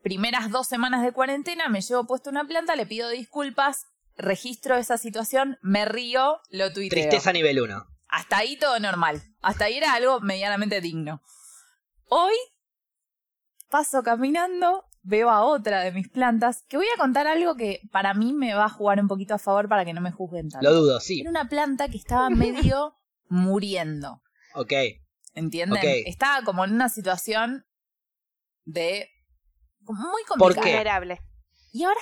primeras dos semanas de cuarentena me llevo puesta una planta, le pido disculpas, registro esa situación, me río, lo tuiteo. Tristeza nivel 1. Hasta ahí todo normal. Hasta ahí era algo medianamente digno. Hoy paso caminando, veo a otra de mis plantas, que voy a contar algo que para mí me va a jugar un poquito a favor para que no me juzguen tanto. Lo dudo, sí. Era una planta que estaba medio muriendo. Ok. ¿Entienden? Ok. Estaba como en una situación de muy ¿Por complicada. qué? Y ahora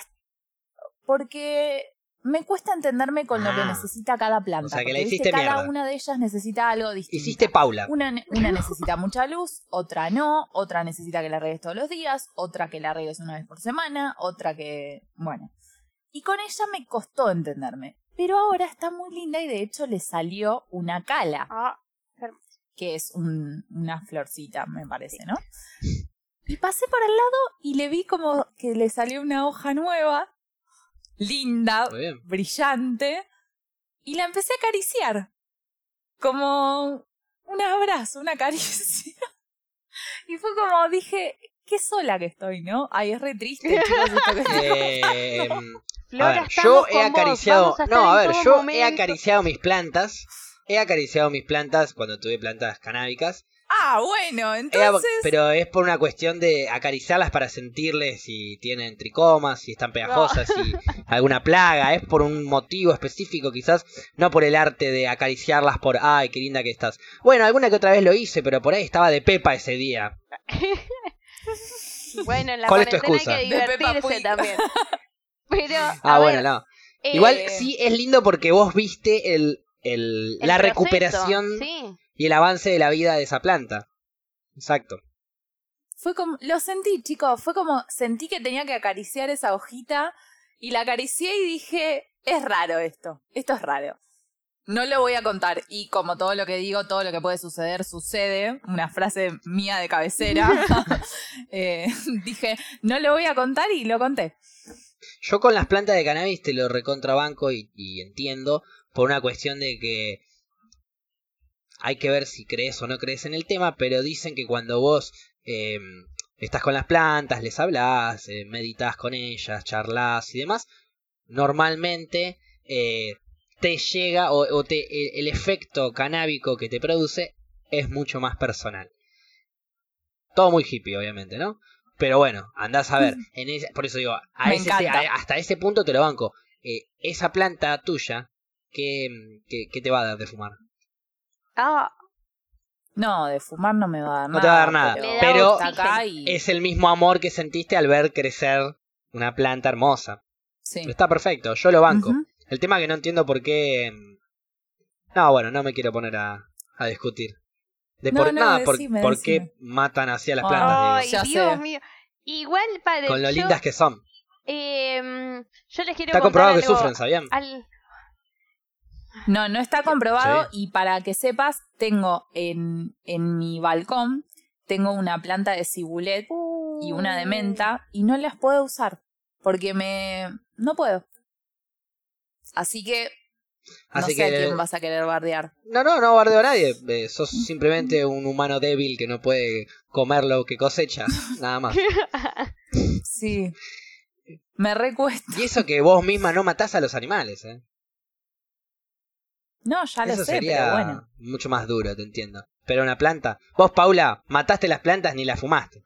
porque me cuesta entenderme con lo que Ah. necesita cada planta. O sea, que porque, la hiciste cada mierda. una de ellas necesita algo distinto. Hiciste Paula. Una necesita mucha luz, otra no, otra necesita que la regues todos los días, otra que la regues una vez por semana, otra que... Bueno. Y con ella me costó entenderme. Pero ahora está muy linda y de hecho le salió una cala, Ah, que es un- una florcita, me parece, ¿no? Y pasé por al lado y le vi como que le salió una hoja nueva, linda, brillante, y la empecé a acariciar. Como un abrazo, una caricia. Y fue como dije, qué sola que estoy, ¿no? Ay, es re triste, chicos, esto que Eh, Flora, a ver, yo he acariciado. No, a ver, yo he momento. acariciado mis plantas. He acariciado mis plantas cuando tuve plantas canábicas. Ah, bueno, He- entonces... pero es por una cuestión de acariciarlas para sentirles si tienen tricomas, si están pegajosas, si alguna plaga. Es por un motivo específico, quizás. No por el arte de acariciarlas por, ay, qué linda que estás. Bueno, alguna que otra vez lo hice, pero por ahí estaba de pepa ese día. Bueno, en la ¿Cuál es tu excusa? hay que divertirse también. Pero, Ah, bueno, ver, no. Igual Eh, sí es lindo porque vos viste el, el, el la proceso, recuperación Sí. y el avance de la vida de esa planta. Exacto. Fue como, lo sentí, chicos, fue como, sentí que tenía que acariciar esa hojita y la acaricié y dije, es raro esto, esto es raro. No lo voy a contar y como todo lo que digo, todo lo que puede suceder, sucede, una frase mía de cabecera, eh, dije, no lo voy a contar y lo conté. Yo con las plantas de cannabis te lo recontrabanco y, y entiendo por una cuestión de que hay que ver si crees o no crees en el tema, pero dicen que cuando vos eh, estás con las plantas, les hablas, eh, meditas con ellas, charlas y demás, normalmente eh, te llega o, o te, el, el efecto canábico que te produce es mucho más personal. Todo muy hippie, obviamente, ¿no? Pero bueno, andás a ver. En ese- por eso digo, a ese- a- hasta ese punto te lo banco. Eh, esa planta tuya, ¿qué, qué, qué te va a dar de fumar? Ah, No, de fumar no me va a dar No nada. te va a dar nada, Pero, y... es el mismo amor que sentiste al ver crecer una planta hermosa. sí. Pero está perfecto, yo lo banco. El tema que no entiendo por qué... mm, No, bueno, no me quiero poner a, a discutir. De No, por no, nada, por, decime, por decime. qué matan así a las plantas, ay, Ya Dios sé. mío. Igual para Con lo yo, lindas que son. em, yo les quiero Está contar comprobado que sufren, ¿sabían? al- No, no está comprobado Sí. y para que sepas, tengo en, en mi balcón, tengo una planta de cibulet y una de menta y no las puedo usar porque me... no puedo. Así que no Así sé que... a quién vas a querer bardear. No, no, no bardeo a nadie. Eh, sos simplemente un humano débil que no puede comer lo que cosecha. Nada más. Sí. Me recuesta. Y eso que vos misma no matás a los animales, ¿eh? No, ya lo Eso sé, sería pero bueno. mucho más duro, te entiendo. Pero una planta. Vos, Paula, mataste las plantas ni las fumaste.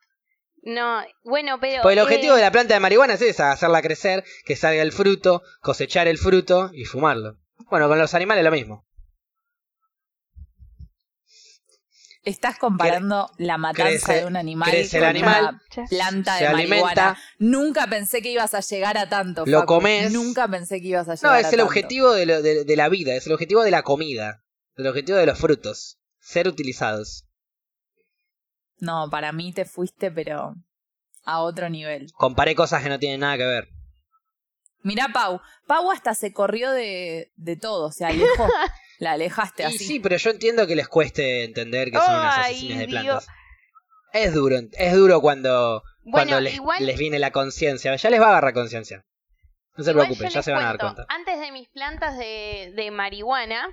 No, bueno, pero. Porque el objetivo eh, de la planta de marihuana es esa, hacerla crecer, que salga el fruto, cosechar el fruto y fumarlo. Bueno, con los animales lo mismo. Estás comparando la matanza crece- de un animal crece el con animal, una planta de marihuana. alimenta. Nunca pensé que ibas a llegar a tanto. Lo Facu. comes. Nunca pensé que ibas a llegar No, a es el tanto. objetivo de, lo- de- de la vida, es el objetivo de la comida, el objetivo de los frutos, ser utilizados. No, para mí te fuiste, pero a otro nivel. Comparé cosas que no tienen nada que ver. Mirá, Pau. Pau hasta se corrió de, de todo, se alejó. La alejaste Y así. sí, pero yo entiendo que les cueste entender que son unas asesinas de Dios. plantas. Es duro, es duro cuando, cuando les, igual- les viene la conciencia. Ya les va a agarrar conciencia. No se igual preocupen, ya se van a dar cuenta. Antes de mis plantas de, de marihuana,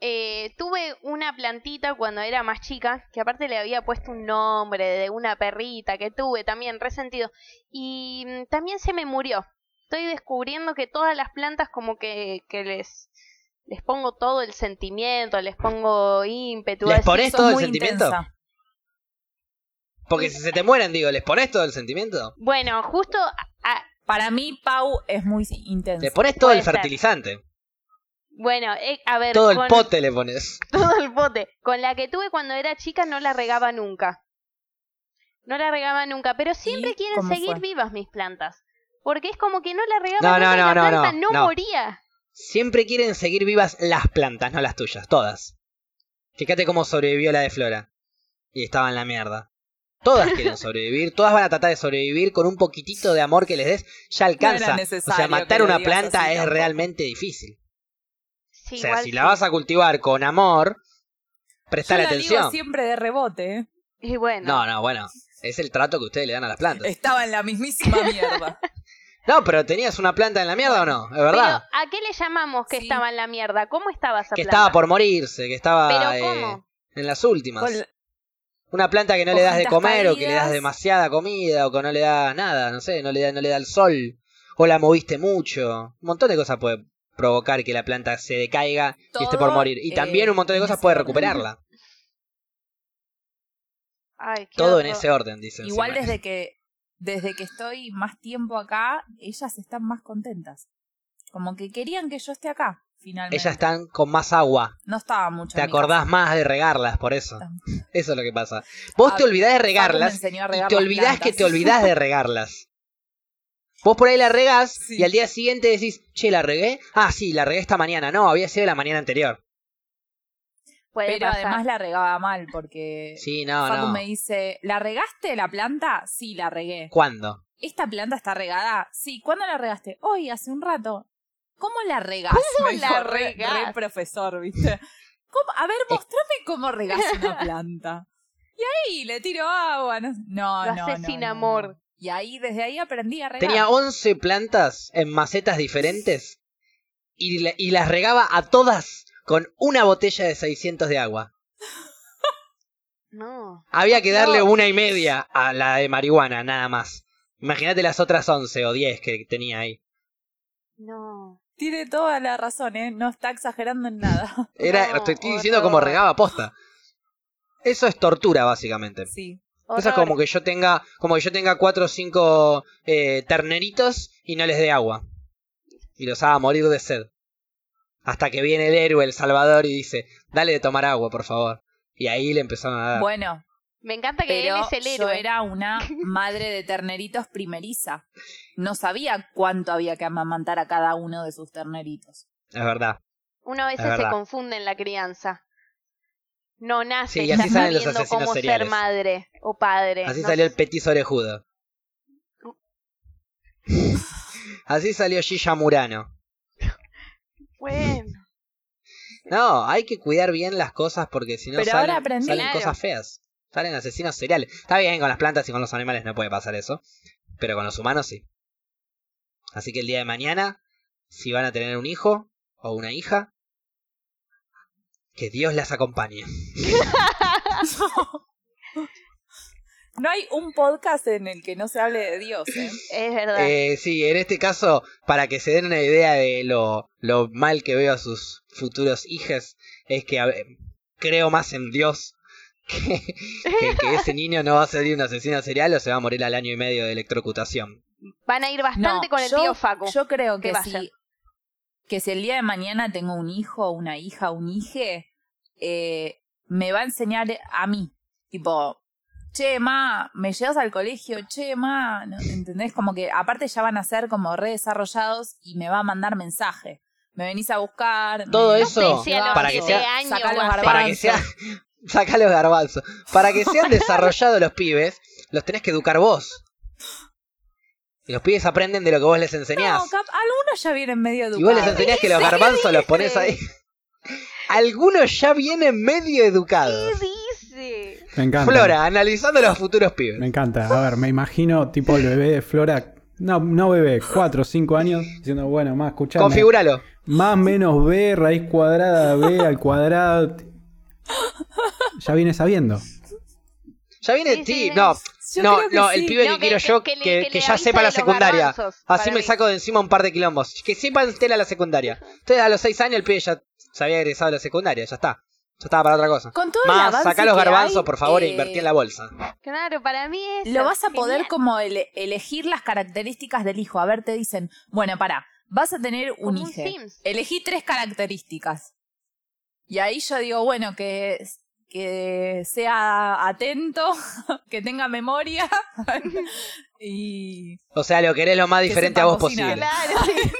eh, tuve una plantita cuando era más chica, que aparte le había puesto un nombre de una perrita que tuve también resentido. Y mm, también se me murió. Estoy descubriendo que todas las plantas como que, que les, les pongo todo el sentimiento, les pongo ímpetu. ¿Les pones todo el muy sentimiento? intensa. Porque si se te mueren, digo, ¿les pones todo el sentimiento? Bueno, justo a- Para mí, Pau es muy intensa. Le pones todo Puede el ser. fertilizante. bueno, eh, a ver, Todo el con- pote le pones. todo el pote. Con la que tuve cuando era chica no la regaba nunca. No la regaba nunca, pero siempre ¿Y quieren seguir fue? vivas mis plantas. Porque es como que no la regaba No, nunca no, y la no, no, planta no, no, no. moría. Siempre quieren seguir vivas las plantas, no las tuyas, todas. Fíjate cómo sobrevivió la de Flora. Y estaba en la mierda. Todas quieren sobrevivir, todas van a tratar de sobrevivir con un poquitito de amor que les des, ya alcanza. o necesario sea, matar una planta es tampoco. realmente difícil. Sí, o sea, si sí. la vas a cultivar con amor, prestale la digo atención. siempre de rebote. Y bueno, No, no, bueno, es el trato que ustedes le dan a las plantas. Estaba en la mismísima mierda. No, pero tenías una planta en la mierda o no, es pero verdad. ¿a qué le llamamos que Sí. estaba en la mierda? ¿Cómo estaba esa Que planta? estaba por morirse, que estaba ¿Pero eh, en las últimas. Con- Una planta que no le das de comer o que le das demasiada comida o que no le das nada, no sé, no le da, no le da el sol o la moviste mucho. Un montón de cosas puede provocar que la planta se decaiga y esté por morir. Y eh, también un montón de cosas puede recuperarla. Ay, Todo en ese orden, dicen. Igual encima. desde que desde que estoy más tiempo acá, ellas están más contentas. Como que querían que yo esté acá, finalmente. Ellas están con más agua. No estaba mucho. Te acordás casa. más de regarlas, por eso. Eso es lo que pasa. Vos A te ver, olvidás de regarlas y te olvidás que te olvidás de regarlas. Vos por ahí la regás Sí. y al día siguiente decís, che, ¿la regué? Ah, sí, la regué esta mañana. No, había sido la mañana anterior. Puede Pero pasar. además la regaba mal porque Sí, no, Facu no. me dice, ¿la regaste la planta? Sí, la regué. ¿Cuándo? ¿Esta planta está regada? Sí, ¿cuándo la regaste? Hoy, hace un rato. ¿Cómo la regás? ¿Cómo Me la re- regás? Re, profesor, ¿viste? ¿Cómo? A ver, mostrame cómo regás una planta. Y ahí le tiro agua. No, no, Lo no, haces no, sin no, amor. no. Y ahí, desde ahí aprendí a regar. Tenía 11 plantas en macetas diferentes y las regaba a todas con una botella de 600 de agua. No. Había que darle No. una y media a la de marihuana, nada más. Imagínate las otras 11 o 10 que tenía ahí. No. Tiene toda la razón, ¿eh? No está exagerando en nada. Era, No, te estoy diciendo como horror. regaba posta. Eso es tortura, básicamente. Sí. Eso es Horror. como que yo tenga, como que yo tenga cuatro o cinco eh, terneritos y no les dé agua. Y los haga morir de sed. Hasta que viene el héroe, el salvador, y dice, dale de tomar agua, por favor. Y ahí le empezaron a dar. Bueno, Me encanta que pero él es el yo héroe. era una madre de terneritos primeriza. No sabía cuánto había que amamantar a cada uno de sus terneritos. Es verdad. Uno a veces Es se confunde en la crianza. No nace Sí, así los sabiendo asesinos cómo seriales. ser madre o padre. Así No salió el sé. petiso orejudo. Así salió Gilla Murano. Bueno, No, hay que cuidar bien las cosas porque si no Pero salen, ahora aprendí. salen Claro. cosas feas. Salen asesinos seriales. Está bien, con las plantas y con los animales no puede pasar eso. Pero con los humanos sí. Así que el día de mañana, si van a tener un hijo o una hija, que Dios las acompañe. No hay un podcast en el que no se hable de Dios, ¿eh? es verdad. Eh, sí, en este caso, para que se den una idea de lo, lo mal que veo a sus futuros hijos, es que ver, creo más en Dios que, que, que ese niño no va a salir un asesino serial o se va a morir al año y medio de electrocutación. Van a ir bastante No, con el yo- tío Facu. Yo creo ¿Qué que si, que si el día de mañana tengo un hijo, una hija, un hije, eh, me va a enseñar a mí. Tipo, che, ma, me llevas al colegio, che, ma, ¿no? ¿entendés? Como que aparte ya van a ser como redesarrollados y me va a mandar mensaje. Me venís a buscar. Todo me- eso, No sé si para que 20 sea- años saca los va a ser. Para que sea... Saca los garbanzos. Para que sean desarrollados los pibes, los tenés que educar vos. Y los pibes aprenden de lo que vos les enseñás. No, cap- algunos ya vienen medio educados. Y vos les enseñás que los garbanzos los pones ahí. Algunos ya vienen medio educados. Me encanta. Flora, analizando los futuros pibes. Me encanta. A ver, me imagino tipo el bebé de Flora. No, no bebé, 4 o 5 años, diciendo, bueno, más. Configúralo. Más menos B, raíz cuadrada, B al cuadrado. Ya viene sabiendo. Ya viene, Sí, no, Yo no, no, sí. el pibe No, que, que- quiero yo, que que, le ya sepa la secundaria. Así me mí. saco de encima un par de quilombos. Que sepan Estela la secundaria. Entonces a los 6 años el pibe ya se había egresado de la secundaria, ya está. Ya estaba para otra cosa. Con todo el Más, sacá los garbanzos, hay, por favor, e invertí en la bolsa. Claro, para mí es. Lo vas a poder como ele- elegir las características del hijo. A ver, te dicen, bueno, para, vas a tener un Como hijo. Elegí tres características. Y ahí yo digo, bueno, que, que sea atento, que tenga memoria y O sea, lo querés lo más Que diferente a vos cocinar. posible. Claro, sí.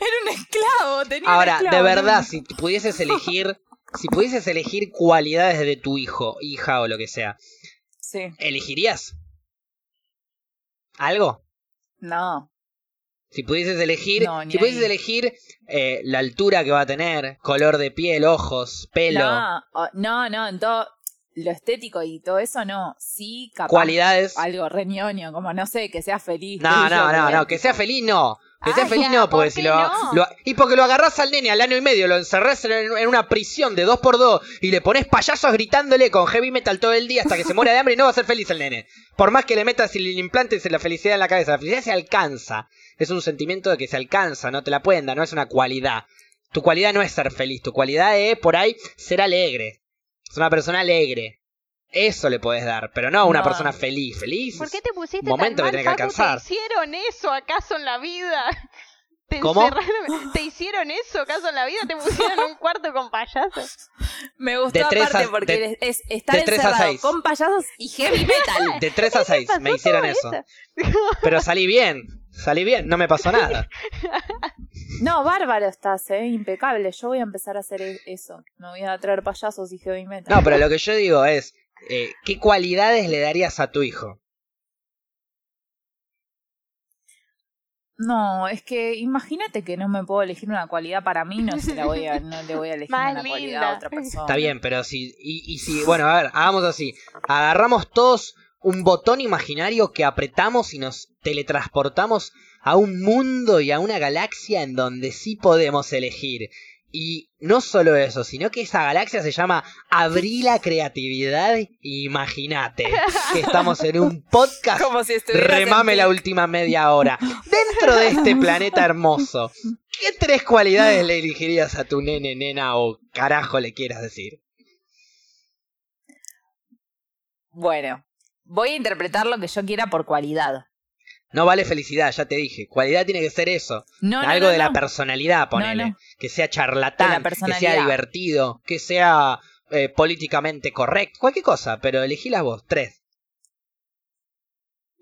Era un esclavo, tenía un Ahora, esclavo, de ¿no? verdad, si pudieses elegir, si pudieses elegir cualidades de tu hijo, hija o lo que sea, Sí, ¿elegirías? ¿Algo? no. Si pudieses elegir, No, si pudieses ahí. elegir eh, la altura que va a tener, color de piel, ojos, pelo, No, no, no, en todo lo estético y todo eso no. Sí, capaz. cualidades. Algo reñoño, como no sé, que sea feliz. No, no, no, no, que sea feliz no. Que sea Ah, feliz ya, no, porque ¿por si lo, no? lo- Y porque lo agarrás al nene al año y medio, lo encerrás en, en una prisión de dos por dos y le pones payasos gritándole con heavy metal todo el día hasta que se muera de hambre y no va a ser feliz el nene. Por más que le metas el implante la felicidad en la cabeza, la felicidad se alcanza. Es un sentimiento de que se alcanza, no te la pueden dar, no es una cualidad. Tu cualidad no es ser feliz, tu cualidad es por ahí ser alegre. Es una persona alegre. Eso le puedes dar, pero no una No. persona feliz. Feliz. ¿Por qué te pusiste Momento tan que mal, que Facu? alcanzar. ¿Te hicieron eso acaso en la vida? ¿Te ¿Cómo? encerraron- ¿Te hicieron eso acaso en la vida? ¿Te pusieron en un cuarto con payasos? Me gustó De aparte a- porque de- es estar de a encerrado con payasos y heavy metal. De 3 a 6 pasó me hicieron eso. eso? Pero salí bien, salí bien, no me pasó nada. No, bárbaro estás, eh, impecable. Yo voy a empezar a hacer e- eso. Me voy a traer payasos y heavy metal. No, pero lo que yo digo es, eh, ¿qué cualidades le darías a tu hijo? No, es que imagínate que no me puedo elegir una cualidad para mí, no se la voy a, no le voy a elegir Más una cualidad a otra persona. Está bien, pero si, y, y si, bueno, a ver, hagamos así. Agarramos todos un botón imaginario que apretamos y nos teletransportamos a un mundo y a una galaxia en donde sí podemos elegir. Y no solo eso, sino que esa galaxia se llama Abrí la creatividad. Imagínate que estamos en un podcast Como si en remame la última media hora. Dentro de este planeta hermoso, ¿qué tres cualidades le elegirías a tu nene, nena o carajo le quieras decir? Bueno, voy a interpretar lo que yo quiera por cualidad. No vale felicidad, ya te dije. Cualidad tiene que ser eso. No, no, Algo no, de la personalidad, ponele. no. Que sea charlatán, la que sea divertido, que sea eh, políticamente correcto, cualquier cosa, pero elegílas vos, tres.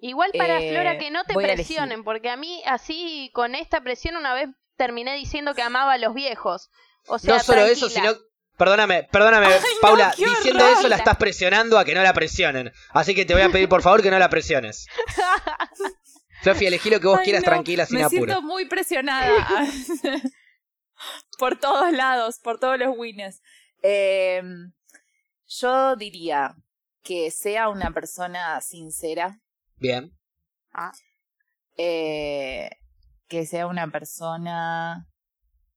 Igual para Eh, Flora que no te a presionen, porque a mí así con esta presión una vez terminé diciendo que amaba a los viejos. O sea, no solo eso, sino... Perdóname, perdóname, Ay, Paula, diciendo horror. eso la estás presionando a que no la presionen. Así que te voy a pedir por favor que no la presiones. Sofi, elegí lo que vos Ay, quieras no, tranquila, sin Me apuro. siento muy presionada. por todos lados, por todos los winners. Eh, yo diría que sea una persona sincera, Bien, eh, que sea una persona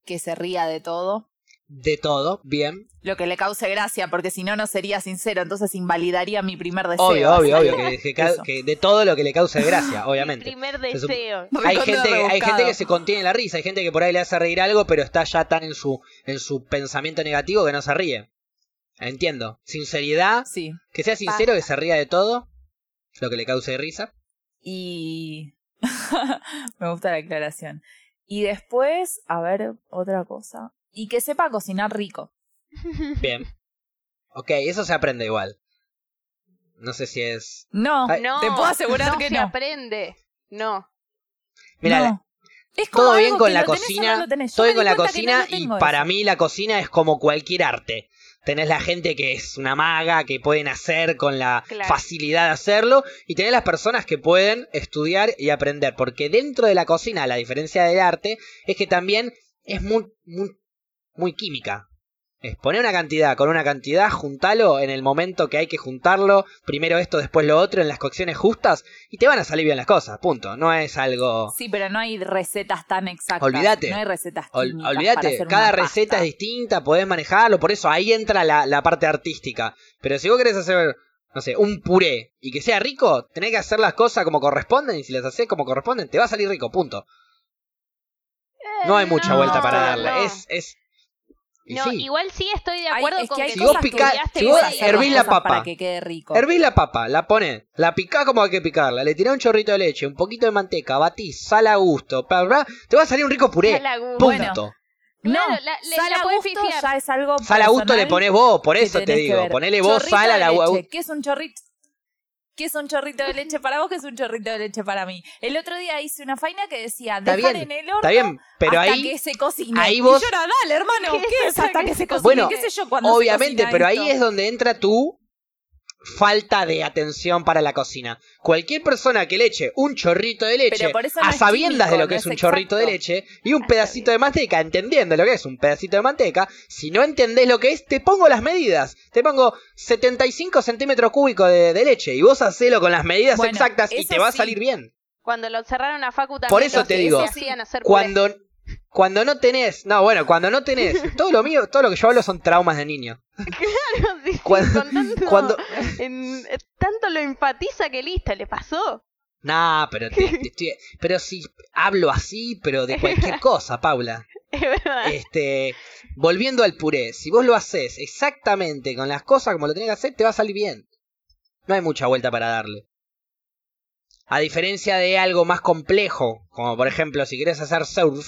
que se ría de todo, de todo, bien. lo que le cause gracia, porque si no, no sería sincero, entonces invalidaría mi primer deseo. Obvio, obvio, obvio, que, de todo lo que le cause gracia, Mi obviamente. primer Se sup- deseo. Hay gente, hay gente que se contiene la risa, hay gente que por ahí le hace reír algo, pero está ya tan en su, en su pensamiento negativo que no se ríe. Entiendo. Sinceridad, Sí. que sea sincero, que se ría de todo, lo que le cause risa. Y me gusta la aclaración. Y después, a ver, otra cosa. Y que sepa cocinar rico. Bien. Ok, eso se aprende igual. No sé si es... No, Ay, No, te puedo asegurar no que se no. aprende. No. Mira, No. Es como todo bien con la cocina, todo bien con la cocina y para mí la cocina es como cualquier arte. Tenés la gente que es una maga, que pueden hacer con la Claro. facilidad de hacerlo, y tenés las personas que pueden estudiar y aprender, porque dentro de la cocina, la diferencia del arte es que también es muy, muy, muy química. Es poner una cantidad con una cantidad, juntalo en el momento que hay que juntarlo, primero esto, después lo otro, en las cocciones justas, y te van a salir bien las cosas, punto. No es algo... Sí, pero no hay recetas tan exactas. Olvídate. No hay recetas Ol- olvídate, cada receta pasta. es distinta, podés manejarlo, por eso ahí entra la, la parte artística. Pero si vos querés hacer, no sé, un puré y que sea rico, tenés que hacer las cosas como corresponden, y si las haces como corresponden, te va a salir rico, punto. No hay mucha no, vuelta para no. darle, es... es y No, sí. igual sí estoy de acuerdo es con que hay que Si vos picás- si vos hervís la papa. Para que quede rico. Hervís la papa, la ponés, la picás como hay que picarla, le tirás un chorrito de leche, un poquito de manteca, batís, sal a gusto, bla, bla, te va a salir un rico puré. Sal a gusto. Bueno, Punto. No, Claro, la- le- sal la a gusto ya es algo Sal a gusto le ponés vos, por eso te digo. Ponele vos Chorrito sal a la leche. ¿Qué es un chorrito? ¿Qué es un chorrito de leche para vos? ¿Qué es un chorrito de leche para mí? El otro día hice una faina que decía dejar bien, en el horno Está bien, pero hasta ahí, que se cocine. ahí Y vos- yo era, dale, hermano, ¿Qué ¿qué, es hasta que que se cocine? Bueno, ¿Qué sé yo cuando obviamente, pero ahí es donde entra tu falta de atención para la cocina. Cualquier persona que le eche un chorrito de leche no a sabiendas de lo que no es es un chorrito de leche y un pedacito de manteca, entendiendo lo que es un pedacito de manteca, si no entendés lo que es, te pongo las medidas. Te pongo 75 centímetros cúbicos de, de leche y vos hacelo con las medidas Bueno, exactas y te va a salir bien. Cuando lo cerraron a Facu también. Por eso te digo, puré. Cuando, cuando no tenés, no, bueno, cuando no tenés, todo lo mío, todo lo que yo hablo son traumas de niño. Sí, sí, Cuando- con tanto, cuando- en- tanto lo enfatiza que listo, le pasó. Nah, pero te- te estoy- pero si hablo así, pero de cualquier cosa, Paula. Es verdad. Este, volviendo al puré, si vos lo haces exactamente con las cosas como lo tenés que hacer, te va a salir bien. No hay mucha vuelta para darle. A diferencia de algo más complejo, como por ejemplo si quieres hacer surf,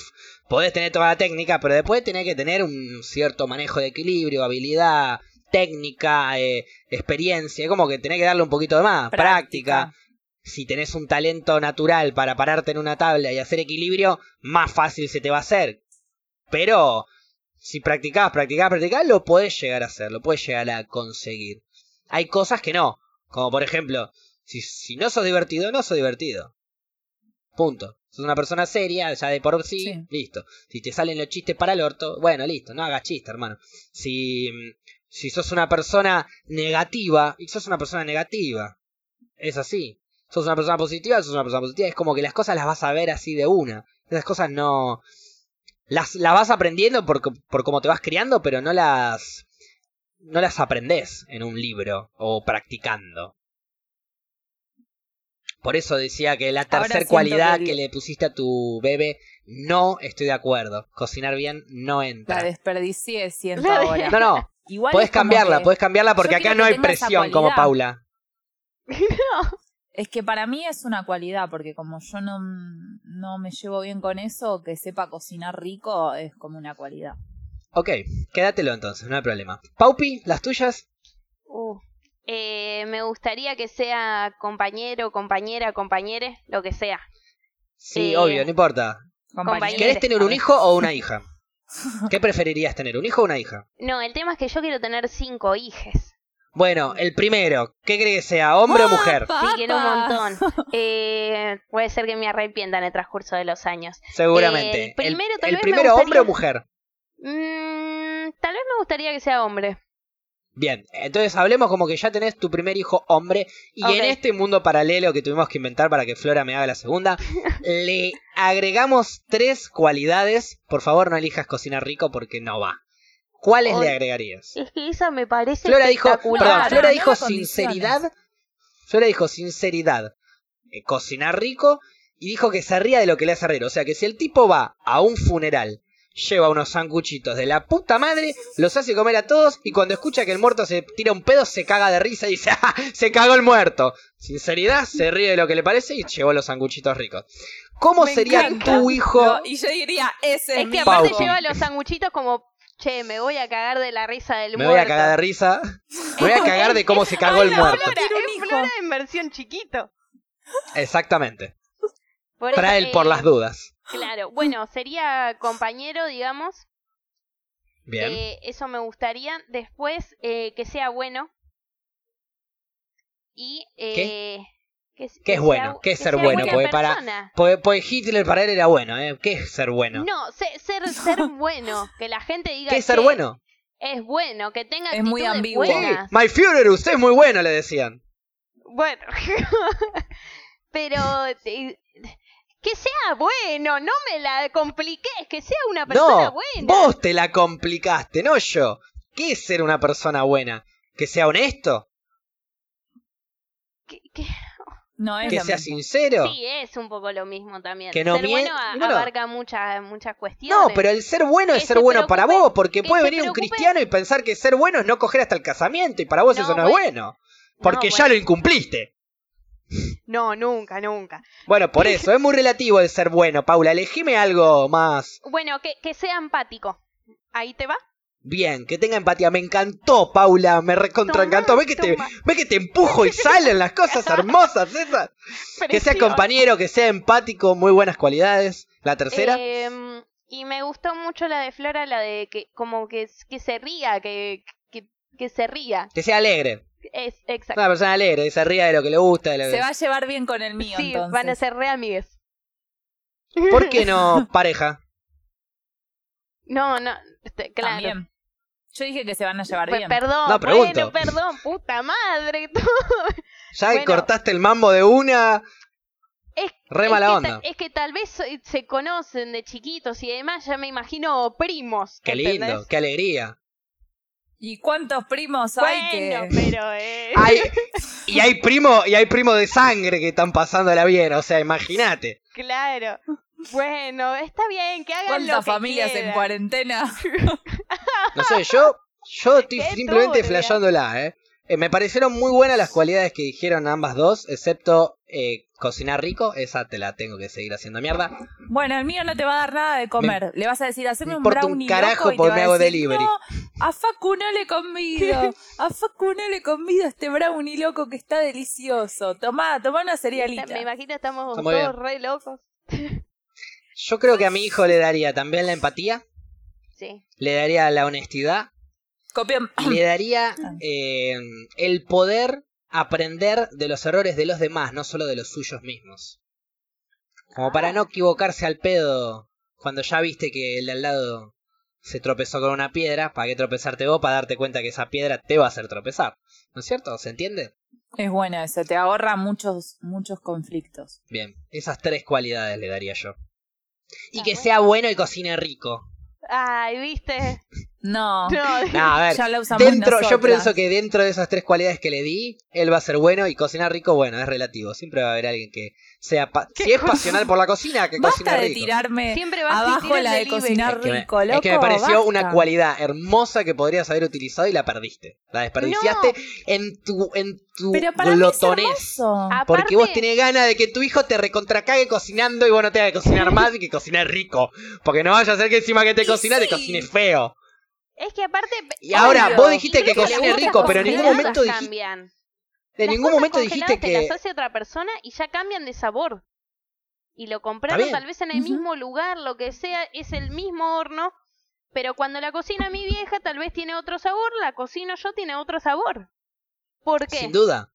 podés tener toda la técnica, pero después tenés que tener un cierto manejo de equilibrio, habilidad, técnica, eh, experiencia, como que tenés que darle un poquito de más, práctica. Si tenés un talento natural para pararte en una tabla y hacer equilibrio, más fácil se te va a hacer. Pero si practicás, practicás, practicás, lo podés llegar a hacer, lo podés llegar a conseguir. Hay cosas que no, como por ejemplo, si, si no sos divertido, no sos divertido. Punto. Sos una persona seria, ya de por sí, Sí. listo. Si te salen los chistes para el orto, bueno, listo, no hagas chiste, hermano. Si, si sos una persona negativa, y sos una persona negativa, es así. Sos una persona positiva, sos una persona positiva. Es como que las cosas las vas a ver así de una. Esas cosas no... Las, las vas aprendiendo por, por cómo te vas criando, pero no las... No las aprendés en un libro o practicando. Por eso decía que la tercera cualidad que le pusiste a tu bebé, no estoy de acuerdo. Cocinar bien no entra. La desperdicié, siento ahora. No, no, Igual puedes cambiarla, que- puedes cambiarla porque acá no hay presión como. Paula. Es que para mí es una cualidad, porque como yo no, no me llevo bien con eso, que sepa cocinar rico es como una cualidad. Ok, quédatelo entonces, no hay problema. Paupi, las tuyas. Uh, eh, me gustaría que sea compañero, compañera, compañere, lo que sea. Sí, Eh, obvio, no importa. Compañero. ¿Querés tener un hijo o una hija? ¿Qué preferirías tener, un hijo o una hija? No, el tema es que yo quiero tener cinco hijes. Bueno, el primero, ¿qué crees que sea, hombre o mujer? Sí, quiero un montón. Eh, puede ser que me arrepienta en el transcurso de los años. Seguramente. El primero, tal el vez me primero hombre o mujer? Mm, tal vez me gustaría que sea hombre. Bien, entonces hablemos como que ya tenés tu primer hijo hombre y en este mundo paralelo que tuvimos que inventar para que Flora me haga la segunda, le agregamos tres cualidades. Por favor, no elijas cocinar rico porque no va. ¿Cuáles le agregarías? Es que esa me parece Flora dijo, perdón, Flora no dijo sinceridad. Flora dijo sinceridad, eh, cocinar rico y dijo que se ría de lo que le hace reír. O sea que si el tipo va a un funeral, lleva unos sanguchitos de la puta madre, los hace comer a todos y cuando escucha que el muerto se tira un pedo se caga de risa y dice, ¡ah! Se cagó el muerto. Sinceridad, se ríe de lo que le parece y llevó los sanguchitos ricos. ¿Cómo Me sería encanta. tu hijo? No, y yo diría, ese es, que aparte lleva los sanguchitos como, che, me voy a cagar de la risa del Me muerto. voy a cagar de risa. Me voy a cagar de cómo se cagó el muerto. Es. Flora en versión chiquito. Exactamente. Por Trae el por eh, las dudas. Claro, bueno, sería compañero, digamos. Bien. Eh, eso me gustaría. Después, eh, que sea bueno. Y. Eh, Que, ¿Qué es que bueno? sea- ¿Qué es que ser bueno? Porque para- persona. Pues, pues Hitler para él era bueno, ¿eh? ¿Qué es ser bueno? No, se- ser, ser bueno. Que la gente diga. ¿Qué es ser "Che, bueno? Es bueno, que tenga Es muy ambiguo. Sí. My Führer, usted es muy bueno, le decían. Bueno. Pero. Que sea bueno, no me la compliques, que sea una persona No, buena. vos te la complicaste, no yo. ¿Qué es ser una persona buena? ¿Que sea honesto? Que- que- No es ¿Que sea mismo. sincero? Sí, es un poco lo mismo también. Que no ser bueno, bueno. abarca muchas muchas cuestiones. No, pero el ser bueno es Que ser se bueno para vos, porque que puede venir un cristiano y pensar que ser bueno es no coger hasta el casamiento, y para vos No, eso no es bueno. Porque No, ya lo incumpliste. No, nunca, nunca. Bueno, por eso, es muy relativo el ser bueno, Paula. Elegime algo más Bueno, que, que sea empático. ¿Ahí te va? bien, que tenga empatía. Me encantó, Paula, me recontra Toma, encantó. Ve que, te, ve que te empujo y salen las cosas hermosas esas. Que sea compañero, que sea empático, muy buenas cualidades. La tercera, Em, y me gustó mucho la de Flora, la de que como que, que se ría, que, que, que se ría. que sea alegre. Es exacto. Una persona alegre, que se ría de lo que le gusta. De lo que- Se va a llevar bien con el mío, sí, entonces. van a ser re amigues. ¿Por qué no pareja? No, no, este, claro. También. Yo dije que se van a llevar Pe- bien. Perdón, No, pregunto. bueno, perdón, puta madre. Ya que Bueno. cortaste el mambo de una. Es, Re es mala que onda. es que tal vez se- conocen de chiquitos y además ya me imagino primos. Qué lindo, qué alegría. ¿Y cuántos primos hay Bueno, que.? pero. Eh... Hay, y hay primo, y hay primo de sangre que están pasándola bien, o sea, imagínate. Claro. Bueno, está bien, que hagan lo ¿Cuántas que familias en cuarentena? No sé, yo, yo estoy Qué simplemente flasheándola, ¿eh? Eh, Me parecieron muy buenas las cualidades que dijeron ambas dos, excepto eh, Cocinar rico, esa te la tengo que seguir haciendo mierda. Bueno, el mío no te va a dar nada de comer. Le vas a decir, haceme me un importa un brownie carajo loco y te me a hago decir, delivery. No, a Facu no le convido. A Facu no le convido este brownie loco que está delicioso. Tomá, tomá una cerealita. Me imagino estamos Está muy todos bien. re locos. Yo creo que a mi hijo le daría también la empatía, Sí. le daría la honestidad y le daría eh, el poder aprender de los errores de los demás, no solo de los suyos mismos. Como para no equivocarse al pedo cuando ya viste que el de al lado se tropezó con una piedra, ¿para qué tropezarte vos? Para darte cuenta que esa piedra te va a hacer tropezar. ¿No es cierto? ¿Se entiende? Es bueno eso, te ahorra muchos, muchos conflictos. Bien, esas tres cualidades le daría yo. Y Ah, que sea bueno y cocine rico. Ay, ¿viste? No, No, No, a ver, ya la usamos dentro, yo pienso que dentro de esas tres cualidades que le di, él va a ser bueno y cocinar rico, bueno, es relativo. Siempre va a haber alguien que sea, pa- ¿Qué si es pasional por la cocina, que cocine Basta de rico. tirarme Siempre va a abajo la de cocinar Es que, me, rico, es loco. que me pareció una cualidad hermosa que podrías haber utilizado y la perdiste. La desperdiciaste en tu, en tu Pero para mí es glotonés. hermoso. Porque vos tenés ganas de que tu hijo te recontracague cocinando y vos no tengas que cocinar más y que cocinar rico. Porque no vaya a ser que encima que te cocina te cocine feo. Es que aparte. Y ahora, Obvio. vos dijiste que cocine rico, pero en ningún momento dijiste, cambian. en Las ningún cosas momento dijiste te que... las hace otra persona y ya cambian de sabor. Y lo compraron tal vez en el mismo lugar, lo que sea, es el mismo horno. Pero cuando la cocina mi vieja, tal vez tiene otro sabor, la cocino yo, tiene otro sabor. ¿Por qué? Sin duda.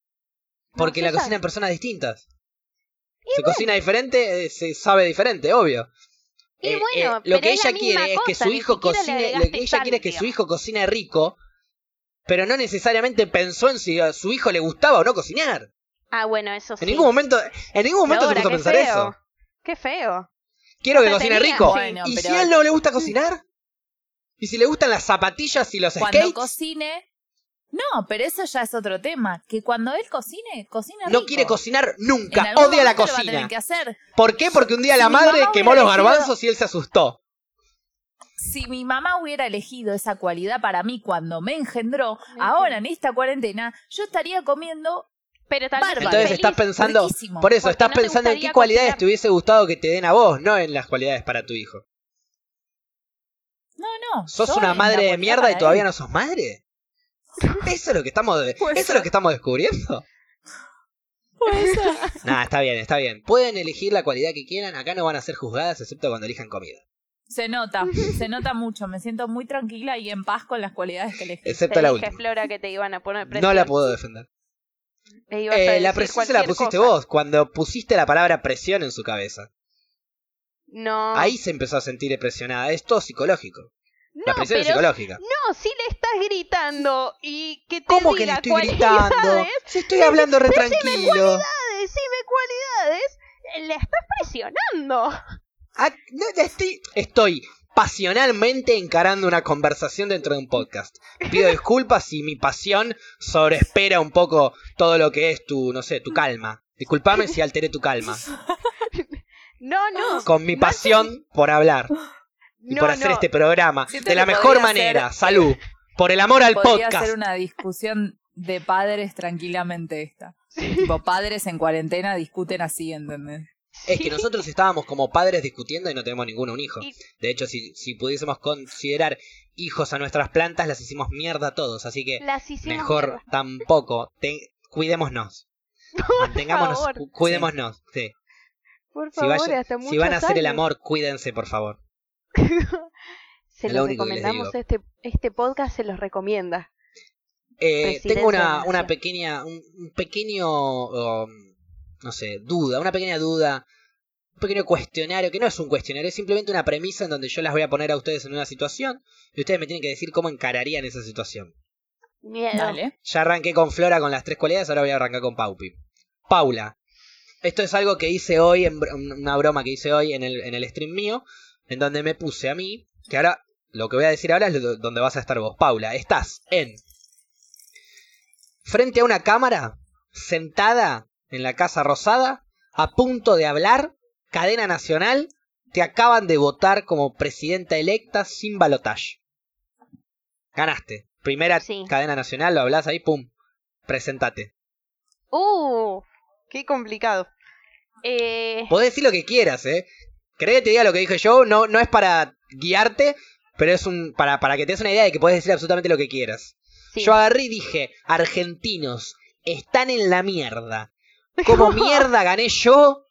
Porque la cocinan personas distintas. Se cocina diferente, eh, se sabe diferente, obvio. Y Eh, bueno, eh, lo pero que es la ella quiere es que su hijo cocine, lo que ella sal, quiere es que su hijo cocine rico, pero no necesariamente pensó en si a su hijo le gustaba o no cocinar. Ah, bueno, eso sí. En ningún momento, en ningún momento se puso a qué pensar feo. eso. Qué feo. Quiero O que sea, cocine tenía- rico. Bueno, ¿Y pero- si a él no le gusta cocinar? ¿Y si le gustan las zapatillas y los Cuando skates? cocine. No, pero eso ya es otro tema. Que cuando él cocine, cocina No quiere cocinar nunca, odia la momento lo va a tener cocina. que hacer. ¿Por qué? Porque un día la madre quemó los elegido- garbanzos y él se asustó. Si mi mamá hubiera elegido esa cualidad para mí cuando me engendró, ahora en esta cuarentena, yo estaría comiendo. Pero tal vez Bárbaro. Entonces feliz. estás pensando, riquísimo. por eso estás no pensando en qué cualidades te hubiese gustado que te den a vos, no en las cualidades para tu hijo. No, no. ¿Sos una madre de mierda y todavía él. no sos madre? Eso es lo que estamos, Puede eso es lo que estamos descubriendo. Nah, está bien, está bien. Pueden elegir la cualidad que quieran, acá no van a ser juzgadas excepto cuando elijan comida. Se nota, se nota mucho. Me siento muy tranquila y en paz con las cualidades que elegí. Excepto Te la última. Flora, que te iban a poner presión. No la puedo defender. Eh, la presión se la pusiste cosa. vos, cuando pusiste la palabra presión en su cabeza. No. Ahí se empezó a sentir presionada. Es todo psicológico. No, la presión es pero psicológica. No, si le estás gritando y que te ¿Cómo que le diga estoy cualidades, gritando? Si estoy hablando re tranquilo. Decime cualidades, le estás presionando. Ah, no, estoy, estoy pasionalmente encarando una conversación dentro de un podcast. Pido disculpas si mi pasión sobreespera un poco todo lo que es tu, no sé, tu calma. Disculpame si alteré tu calma. No, no. Con mi pasión por hablar y no, por hacer no. este programa Siento de la mejor manera. ser- Salud. Por el amor al Podría podcast. ser una discusión de padres tranquilamente esta. Tipo, padres en cuarentena discuten así, ¿entendés? Es que nosotros estábamos como padres discutiendo y no tenemos ninguno un hijo. De hecho, si, si pudiésemos considerar hijos a nuestras plantas, las hicimos mierda a todos. Así que mejor mierda. tampoco. Te- cuidémonos. Mantengámonos, favor. cuidémonos. Sí. Por Si, favor, vaya- hasta si van a hacer el amor, cuídense, por favor. se Es los recomendamos este este podcast se los recomienda. Eh, tengo una, una pequeña, un, un pequeño, um, no sé, duda, una pequeña duda, un pequeño cuestionario, que no es un cuestionario, es simplemente una premisa en donde yo las voy a poner a ustedes en una situación y ustedes me tienen que decir cómo encararían esa situación. Miedo. Dale. Ya arranqué con Flora con las tres cualidades, ahora voy a arrancar con Paupi. Paula, esto es algo que hice hoy, en br- una broma que hice hoy en el, en el stream mío, en donde me puse a mí, que ahora, lo que voy a decir ahora es lo- donde vas a estar vos. Paula, estás en... Frente a una cámara, sentada en la Casa Rosada, a punto de hablar, cadena nacional, te acaban de votar como presidenta electa sin balotaje. Ganaste. Primera Sí. cadena nacional, lo hablas ahí, pum. Presentate. Uh, qué complicado. Eh, Podés decir lo que quieras, ¿eh? ¿Querés que te diga lo que dije yo? No, no es para guiarte, pero es un para, para que te des una idea de que puedes decir absolutamente lo que quieras. sí. Yo agarré y dije, argentinos, están en la mierda. ¿Cómo mierda gané yo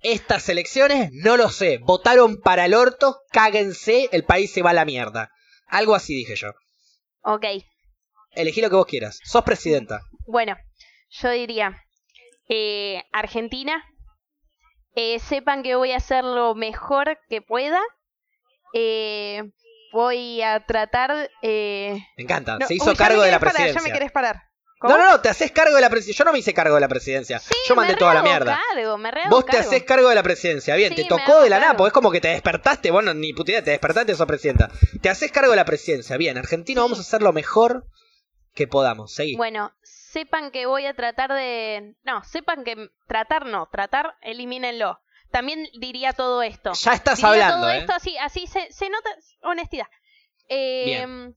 estas elecciones? No lo sé. Votaron para el orto, cáguense, el país se va a la mierda. Algo así dije yo. Ok, Elegí lo que vos quieras. Sos presidenta. bueno, yo diría, eh, Argentina, eh, sepan que voy a hacer lo mejor que pueda. Eh, voy a tratar... Eh... Me encanta. no, se hizo uy, cargo de la parar, presidencia. ya me querés parar. ¿Cómo? No, no, no, te haces cargo de la presidencia. Yo no me hice cargo de la presidencia. Sí, yo mandé me toda la mierda. Cargo, me rehago Vos te haces cargo de la presidencia. Bien, Sí, te tocó de la cargo. porque es como que te despertaste. Bueno, ni puta idea, te despertaste, sos presidenta. Te haces cargo de la presidencia. Bien, argentino, vamos a hacer lo mejor que podamos. Seguí. Bueno, sepan que voy a tratar de... No, sepan que... Tratar no, tratar, elimínenlo. También diría todo esto. ya estás Diría hablando, todo ¿eh? esto así, así se, se nota honestidad. Eh, Bien.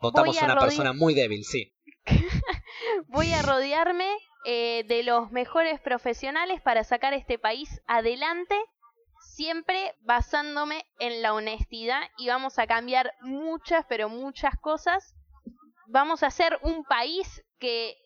Votamos voy a una persona muy débil, sí. Voy a rodearme eh, de los mejores profesionales para sacar este país adelante, siempre basándome en la honestidad y vamos a cambiar muchas, pero muchas cosas. Vamos a hacer un país que...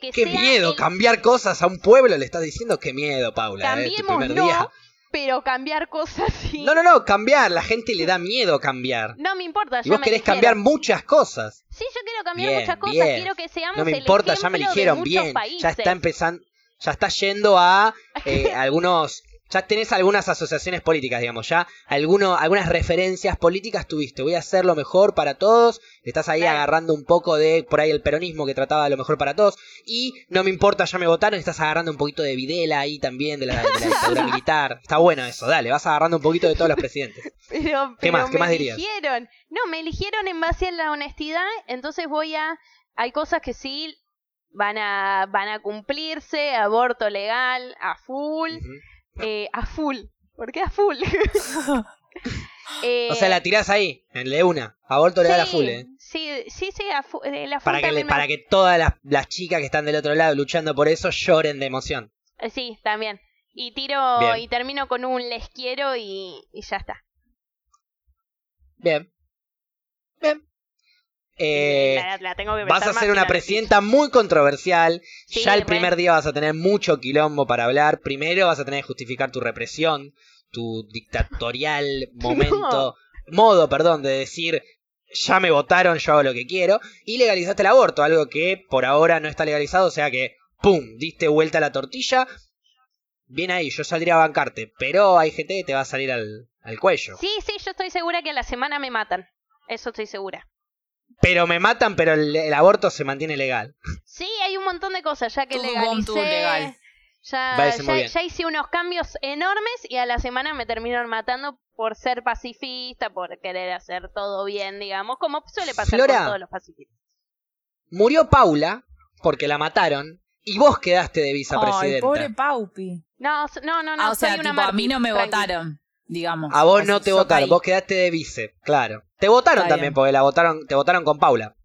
que Qué miedo, el- cambiar cosas a un pueblo, le estás diciendo qué miedo, Paula, ¿eh? Tu Cambiemos primer no, día. pero cambiar cosas sí. No, no, no, cambiar. La gente le da miedo cambiar. No me importa, Y ya vos me querés eligieron. cambiar muchas cosas. Sí, yo quiero cambiar Bien, muchas cosas, bien. quiero que seamos No me el importa, ya me eligieron bien. países. Ya está empezando, ya está yendo a eh, algunos, ya tenés algunas asociaciones políticas, digamos, ya alguno, algunas referencias políticas tuviste. Voy a hacer lo mejor para todos. Estás ahí Claro. agarrando un poco de por ahí el peronismo que trataba de lo mejor para todos. Y no me importa, ya me votaron. Estás agarrando un poquito de Videla ahí también de la, de la dictadura militar. Está bueno eso, dale, vas agarrando un poquito de todos los presidentes. Pero, ¿Qué más? ¿Qué me más dirías? eligieron. No, me eligieron en base a la honestidad, entonces voy a... Hay cosas que sí van a, van a cumplirse, aborto legal, a full. Eh, a full. ¿Por qué a full? Eh, O sea, la tirás ahí, de una. Aborto legal a sí, full, eh. Sí, sí, sí, a fu- eh, la full Para que, le- para todas las, las chicas que están del otro lado luchando por eso lloren de emoción. eh, Sí, también. Y tiro Bien. y termino con un les quiero y, y ya está. Bien. Bien. Eh, la, la tengo que vas a ser una presidenta muy controversial. Sí, ya el primer día vas a tener mucho quilombo para hablar. Primero vas a tener que justificar tu represión, tu dictatorial momento, modo, perdón, de decir ya me votaron, yo hago lo que quiero. Y legalizaste el aborto, algo que por ahora no está legalizado, o sea que, ¡pum!, diste vuelta a la tortilla. Bien ahí, yo saldría a bancarte, pero hay gente que te va a salir al, al cuello. Sí, sí, yo estoy segura que a la semana me matan. Eso estoy segura. Pero me matan, pero el, el aborto se mantiene legal. Sí, hay un montón de cosas ya que legalicé. legal. Ya, ya, ya hice unos cambios enormes y a la semana me terminaron matando por ser pacifista, por querer hacer todo bien, digamos, como suele pasar Flora. con todos los pacifistas. Murió Paula porque la mataron y vos quedaste de Ay, vicepresidenta. pobre Paupi. No, no, no, no. ah, o sea, soy una tipo, a mí no me tranqui. votaron, digamos. A vos no te votaron, vos quedaste de vice, claro. Te votaron Está también bien. porque la votaron, te votaron con Paula.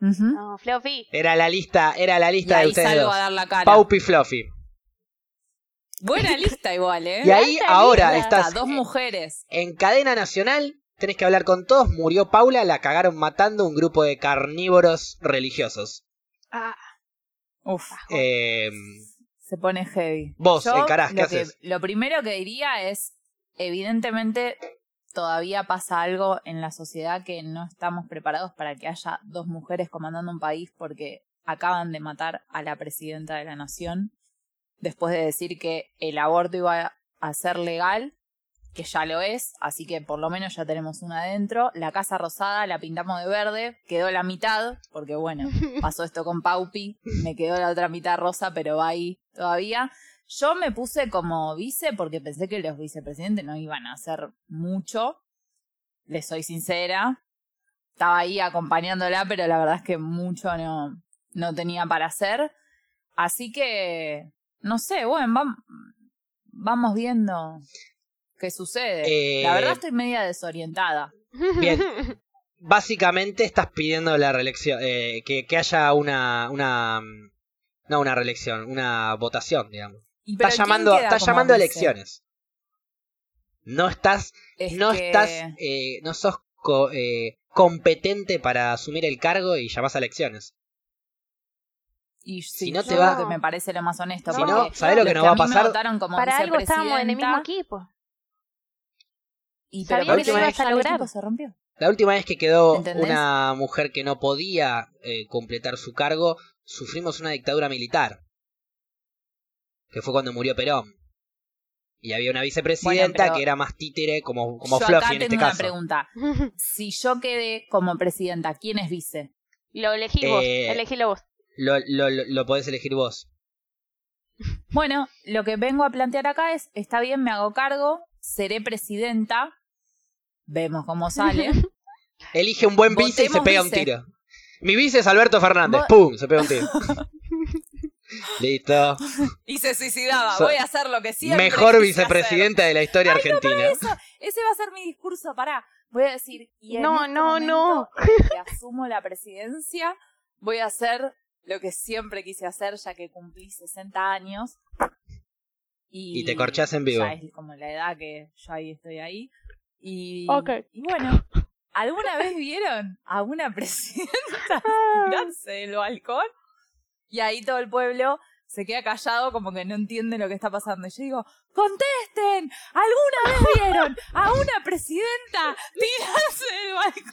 Ujú. No, Fluffy. Era la lista, era la Y lista de ustedes salgo dos. a dar la cara. Paupi Fluffy. Buena lista igual, ¿eh? Y ahí ahora lista. estás Dos mujeres. en cadena nacional, tenés que hablar con todos, murió Paula, la cagaron matando un grupo de carnívoros religiosos. Ah, Uf, Eh, se pone heavy. Vos, Yo encarás, ¿qué lo que- haces? Lo primero que diría es, evidentemente, todavía pasa algo en la sociedad que no estamos preparados para que haya dos mujeres comandando un país porque acaban de matar a la presidenta de la nación después de decir que el aborto iba a ser legal, que ya lo es, así que por lo menos ya tenemos una adentro. La Casa Rosada la pintamos de verde, quedó la mitad, porque bueno, pasó esto con Paupi, me quedó la otra mitad rosa, pero va ahí todavía. Yo me puse como vice porque pensé que los vicepresidentes no iban a hacer mucho. Les soy sincera. Estaba ahí acompañándola, pero la verdad es que mucho no, no tenía para hacer. Así que, no sé, bueno, vam- vamos viendo qué sucede. Eh, La verdad estoy media desorientada. Bien. Básicamente estás pidiendo la reelección, eh, que, que haya una, una, mm, no una reelección, una votación, digamos. ¿Quién llamando, llamando a elecciones. No estás, Es no que- estás, eh, no sos co- eh, competente para asumir el cargo y llamás a elecciones. Y sí, si no te va- me parece lo más honesto. Si no, ¿sabés lo que nos va a pasar? votaron como Para algo estábamos en el mismo equipo. Y pero que por lo eso ibas a ya el lograr. equipo se rompió. La última vez que quedó ¿Entendés? una mujer que no podía eh, completar su cargo, sufrimos una dictadura militar. Que fue cuando murió Perón. Y había una vicepresidenta Bueno, que era más títere como, como yo Fluffy acá en tengo este una caso. pregunta. Si yo quedé como presidenta, ¿quién es vice? Lo elegís vos, Eh, elegílo vos. Lo, lo, lo, lo podés elegir vos. Bueno, lo que vengo a plantear acá es, está bien, me hago cargo, seré presidenta, vemos cómo sale. Elige un buen vice y se pega un tiro. Mi vice es Alberto Fernández. Vos- ¡Pum! Se pega un tiro. Listo. y se suicidaba, So- voy a hacer lo que siempre Mejor vicepresidenta de la historia Ay, no, argentina. Eso, ese va a ser mi discurso, pará. Voy a decir, y en No, este no, no. el que asumo la presidencia, voy a hacer lo que siempre quise hacer, ya que cumplí 60 años. Y, Y te corchás en vivo. Ya es como la edad que yo ahí estoy ahí. Y, Ok. y bueno, ¿alguna vez vieron a una presidenta tirarse del balcón? Y ahí todo el pueblo se queda callado como que no entiende lo que está pasando. Y yo digo, contesten, ¿alguna vez vieron a una presidenta tirarse del balcón?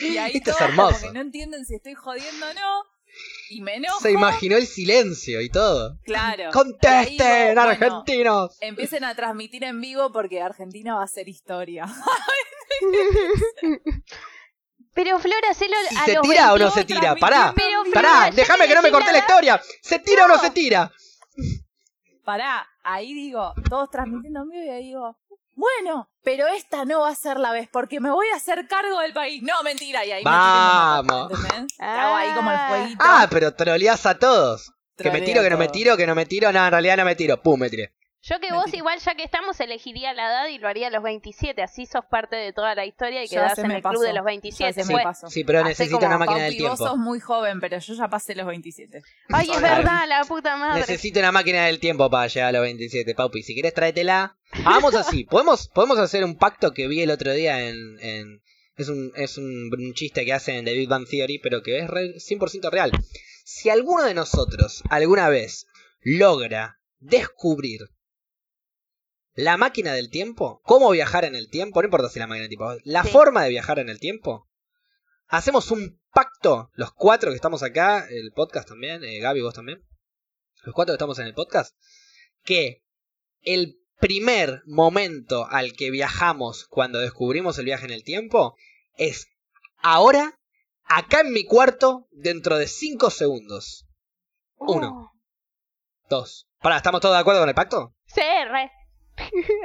Y ahí Esto todos como que no entienden si estoy jodiendo o no. Y me enojo. Se imaginó el silencio y todo. Claro. ¡Contesten, digo, bueno, argentinos! Empiecen a transmitir en vivo porque Argentina va a ser historia. Pero Flora, hacelo ¿Y a se los tira o no 22 se tira? Pará, Pero, pará, déjame que no me corté la la historia. ¿Se tira o no se tira? Pará, ahí digo, todos transmitiendo en vivo y ahí digo, bueno, pero esta no va a ser la vez porque me voy a hacer cargo del país. No, mentira, y ahí me tiro y me Vamos. ¿entendés? Hago ahí como el Ah. jueguito. Ah, pero troleás a todos. Que me tiro, que no me tiro, que no me tiro. No, en realidad no me tiro. Pum, me tiré. Yo que vos igual ya que estamos elegiría la edad y lo haría a los 27, así sos parte de toda la historia y Ya quedás en el club de los Ya 27. se Sí, pasó. sí, pero necesito una máquina del Paupi, vos tiempo. sos muy joven, pero yo ya pasé los 27. Ay, es verdad, la puta madre. Necesito una máquina del tiempo para llegar a los 27, Paupi. Si querés, tráetela. Hagamos así. ¿Podemos, podemos hacer un pacto que vi el otro día en... en- es un, es un, un chiste que hacen de Big Bang Theory, pero que es re- 100% real. Si alguno de nosotros alguna vez logra descubrir la máquina del tiempo, cómo viajar en el tiempo, no importa si la máquina del tiempo, la Sí. forma de viajar en el tiempo, hacemos un pacto, los cuatro que estamos acá, el podcast también, eh, Gaby, vos también, los cuatro que estamos en el podcast, que el primer momento al que viajamos cuando descubrimos el viaje en el tiempo es ahora, acá en mi cuarto, dentro de 5 segundos. Uno. Uh, Dos. Pará, ¿estamos todos de acuerdo con el pacto? sí, re.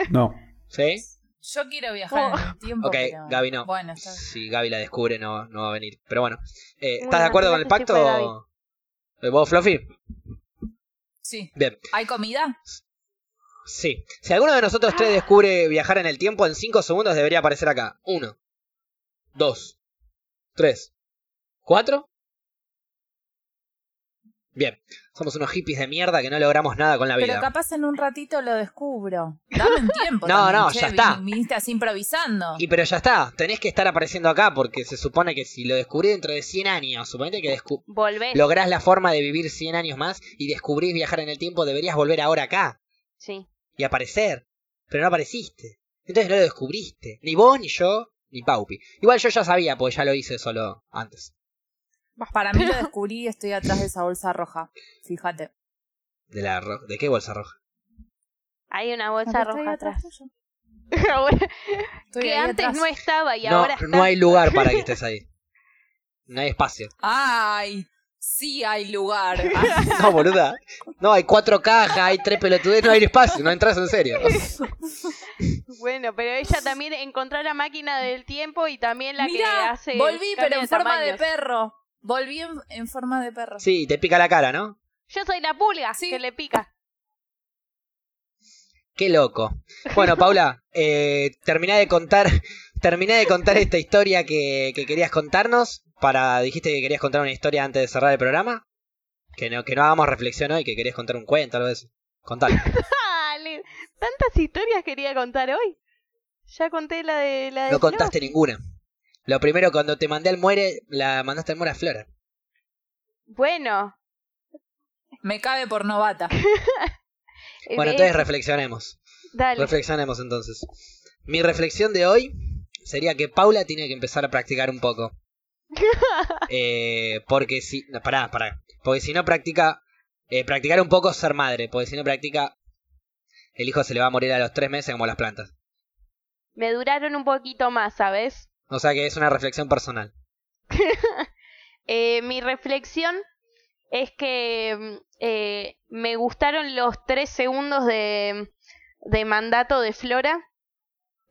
No. ¿Sí? Yo quiero viajar en el tiempo. Ok, pero- Gaby no. Bueno, está. Si Gaby la descubre, no, no va a venir. Pero bueno, eh, Bueno, ¿estás de acuerdo con el fue pacto? ¿Eh, ¿Vos, Fluffy? Sí. Bien. ¿Hay comida? Sí. Si alguno de nosotros tres descubre viajar en el tiempo, en 5 segundos debería aparecer acá. Uno. Dos. Tres. ¿Cuatro? Bien. Somos unos hippies de mierda que no logramos nada con la Pero vida. capaz en un ratito lo descubro. Dame un tiempo. No, también, no, che, ya está. vin- Viniste así improvisando. Y pero ya está, tenés que estar apareciendo acá porque se supone que si lo descubrí dentro de 100 años, suponete que Volvés. lográs la forma de vivir 100 años más y descubrís viajar en el tiempo, deberías volver ahora acá Sí. y aparecer. Pero no apareciste. Entonces no lo descubriste. Ni vos, ni yo, ni Paupi. Igual yo ya sabía, porque ya lo hice solo antes. Para mí lo descubrí y estoy atrás de esa bolsa roja. Fíjate. ¿De, la ro- ¿De qué bolsa roja? Hay una bolsa roja atrás que antes atrás. no estaba y No, ahora está. no hay lugar para que estés ahí. No hay espacio. Ay, sí hay lugar. No, boluda. No, hay cuatro cajas, hay tres pelotudes, no hay espacio, no entras en serio. Bueno, pero ella también encontró la máquina del tiempo y también la que hace. volví, pero en forma de perro. Volví en, en forma de perro. Sí, te pica la cara, ¿no? Yo soy la pulga Sí. que le pica. Qué loco. Bueno, Paula, eh, terminá de contar, terminá de contar esta historia que, que querías contarnos. Para, dijiste que querías contar una historia antes de cerrar el programa. Que no, que no hagamos reflexión hoy, que querías contar un cuento, algo de eso. Contale. Dale, tantas historias quería contar hoy. Ya conté la de la de No contaste ninguna. Lo primero, cuando te mandé al muere, la mandaste al muere a Flora. Bueno, Me cabe por novata. Bueno, entonces reflexionemos. dale. Reflexionemos entonces. Mi reflexión de hoy sería que Paula tiene que empezar a practicar un poco. Eh, porque si. No, pará, pará. Porque si no practica. eh, practicar un poco es ser madre. Porque si no practica. El hijo se le va a morir a los tres meses como las plantas. Me duraron un poquito más, ¿sabes? O sea que es una reflexión personal. Eh, mi reflexión es que mm, eh, me gustaron los tres segundos de, de mandato de Flora,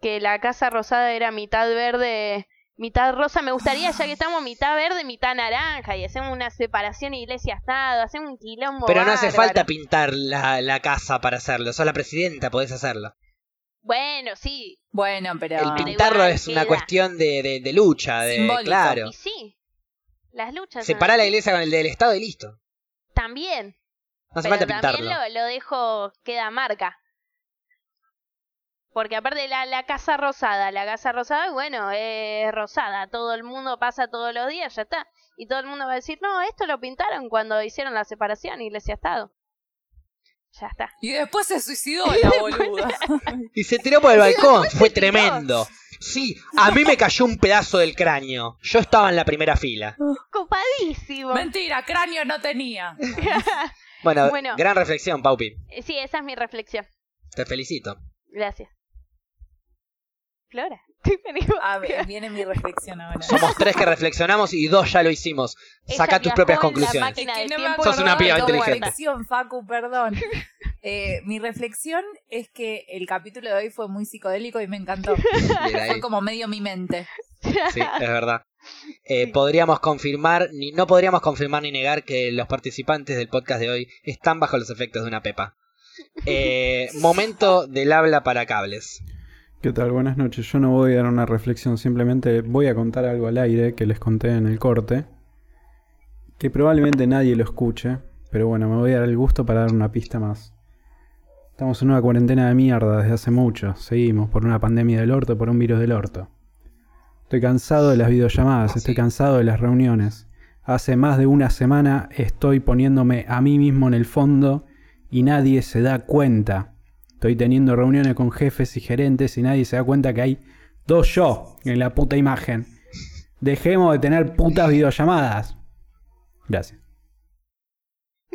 que la Casa Rosada era mitad verde, mitad rosa. Me gustaría, ya que estamos mitad verde, mitad naranja, y hacemos una separación iglesia-estado, hacemos un quilombo. Pero no hace bárbaro. falta pintar la, la casa para hacerlo. Sos la presidenta, podés hacerlo. Bueno, sí, Bueno, pero. El pin- pintarlo es una cuestión de, de- de lucha. De, Simbólico. claro. y sí. Las luchas. son Separá la iglesia con el del Estado y listo. También. No hace pero falta también pintarlo. lo, lo dejo, queda marca. Porque aparte la, la casa rosada, la casa rosada, bueno, es rosada, todo el mundo pasa todos los días, ya está. Y todo el mundo va a decir, no, esto lo pintaron cuando hicieron la separación, iglesia-estado. Ya está. Y después se suicidó la boluda. Y se tiró por el balcón. Fue tremendo. Sí, a mí me cayó un pedazo del cráneo. Yo estaba en la primera fila. Copadísimo. Mentira, cráneo no tenía. Bueno, Bueno. gran reflexión, Paupi. sí, esa es mi reflexión. Te felicito. Gracias. Flora. Vení. A ver, viene mi reflexión ahora. Somos tres que reflexionamos y dos ya lo hicimos. Saca tus propias conclusiones. Es que no Sos una piba inteligente. reflexión, Facu, perdón. Eh, mi reflexión es que el capítulo de hoy fue muy psicodélico y me encantó. Fue como medio mi mente. Sí, es verdad. Eh, podríamos confirmar, ni, no podríamos confirmar ni negar que los participantes del podcast de hoy están bajo los efectos de una pepa. Eh, momento del habla para cables. ¿Qué tal? Buenas noches. Yo no voy a dar una reflexión, simplemente voy a contar algo al aire que les conté en el corte. Que probablemente nadie lo escuche, pero bueno, me voy a dar el gusto para dar una pista más. Estamos en una cuarentena de mierda desde hace mucho. Seguimos por una pandemia del orto, por un virus del orto. Estoy cansado de las videollamadas, estoy cansado de las reuniones. Hace más de una semana estoy poniéndome a mí mismo en el fondo y nadie se da cuenta. Estoy teniendo reuniones con jefes y gerentes y nadie se da cuenta que hay dos yo en la puta imagen. Dejemos de tener putas videollamadas. Gracias.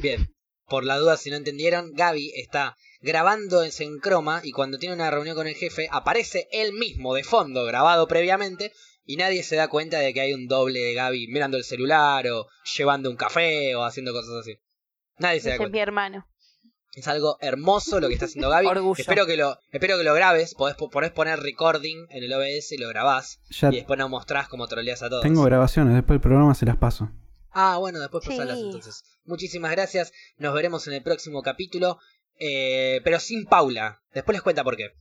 Bien, por la duda si no entendieron, Gaby está grabando en Sencroma y cuando tiene una reunión con el jefe aparece él mismo de fondo grabado previamente y nadie se da cuenta de que hay un doble de Gaby mirando el celular o llevando un café o haciendo cosas así. Nadie se da Ese es cuenta. mi hermano. Es algo hermoso lo que está haciendo Gaby. Orgullo. Espero que lo espero que lo grabes, podés, podés poner recording en el OBS y lo grabás Ya y después nos mostrás cómo troleas a todos. tengo grabaciones, después el programa se las paso. Ah, bueno, después Sí. pasalas entonces. Muchísimas gracias. Nos veremos en el próximo capítulo. eh, pero sin Paula. Después les cuenta por qué.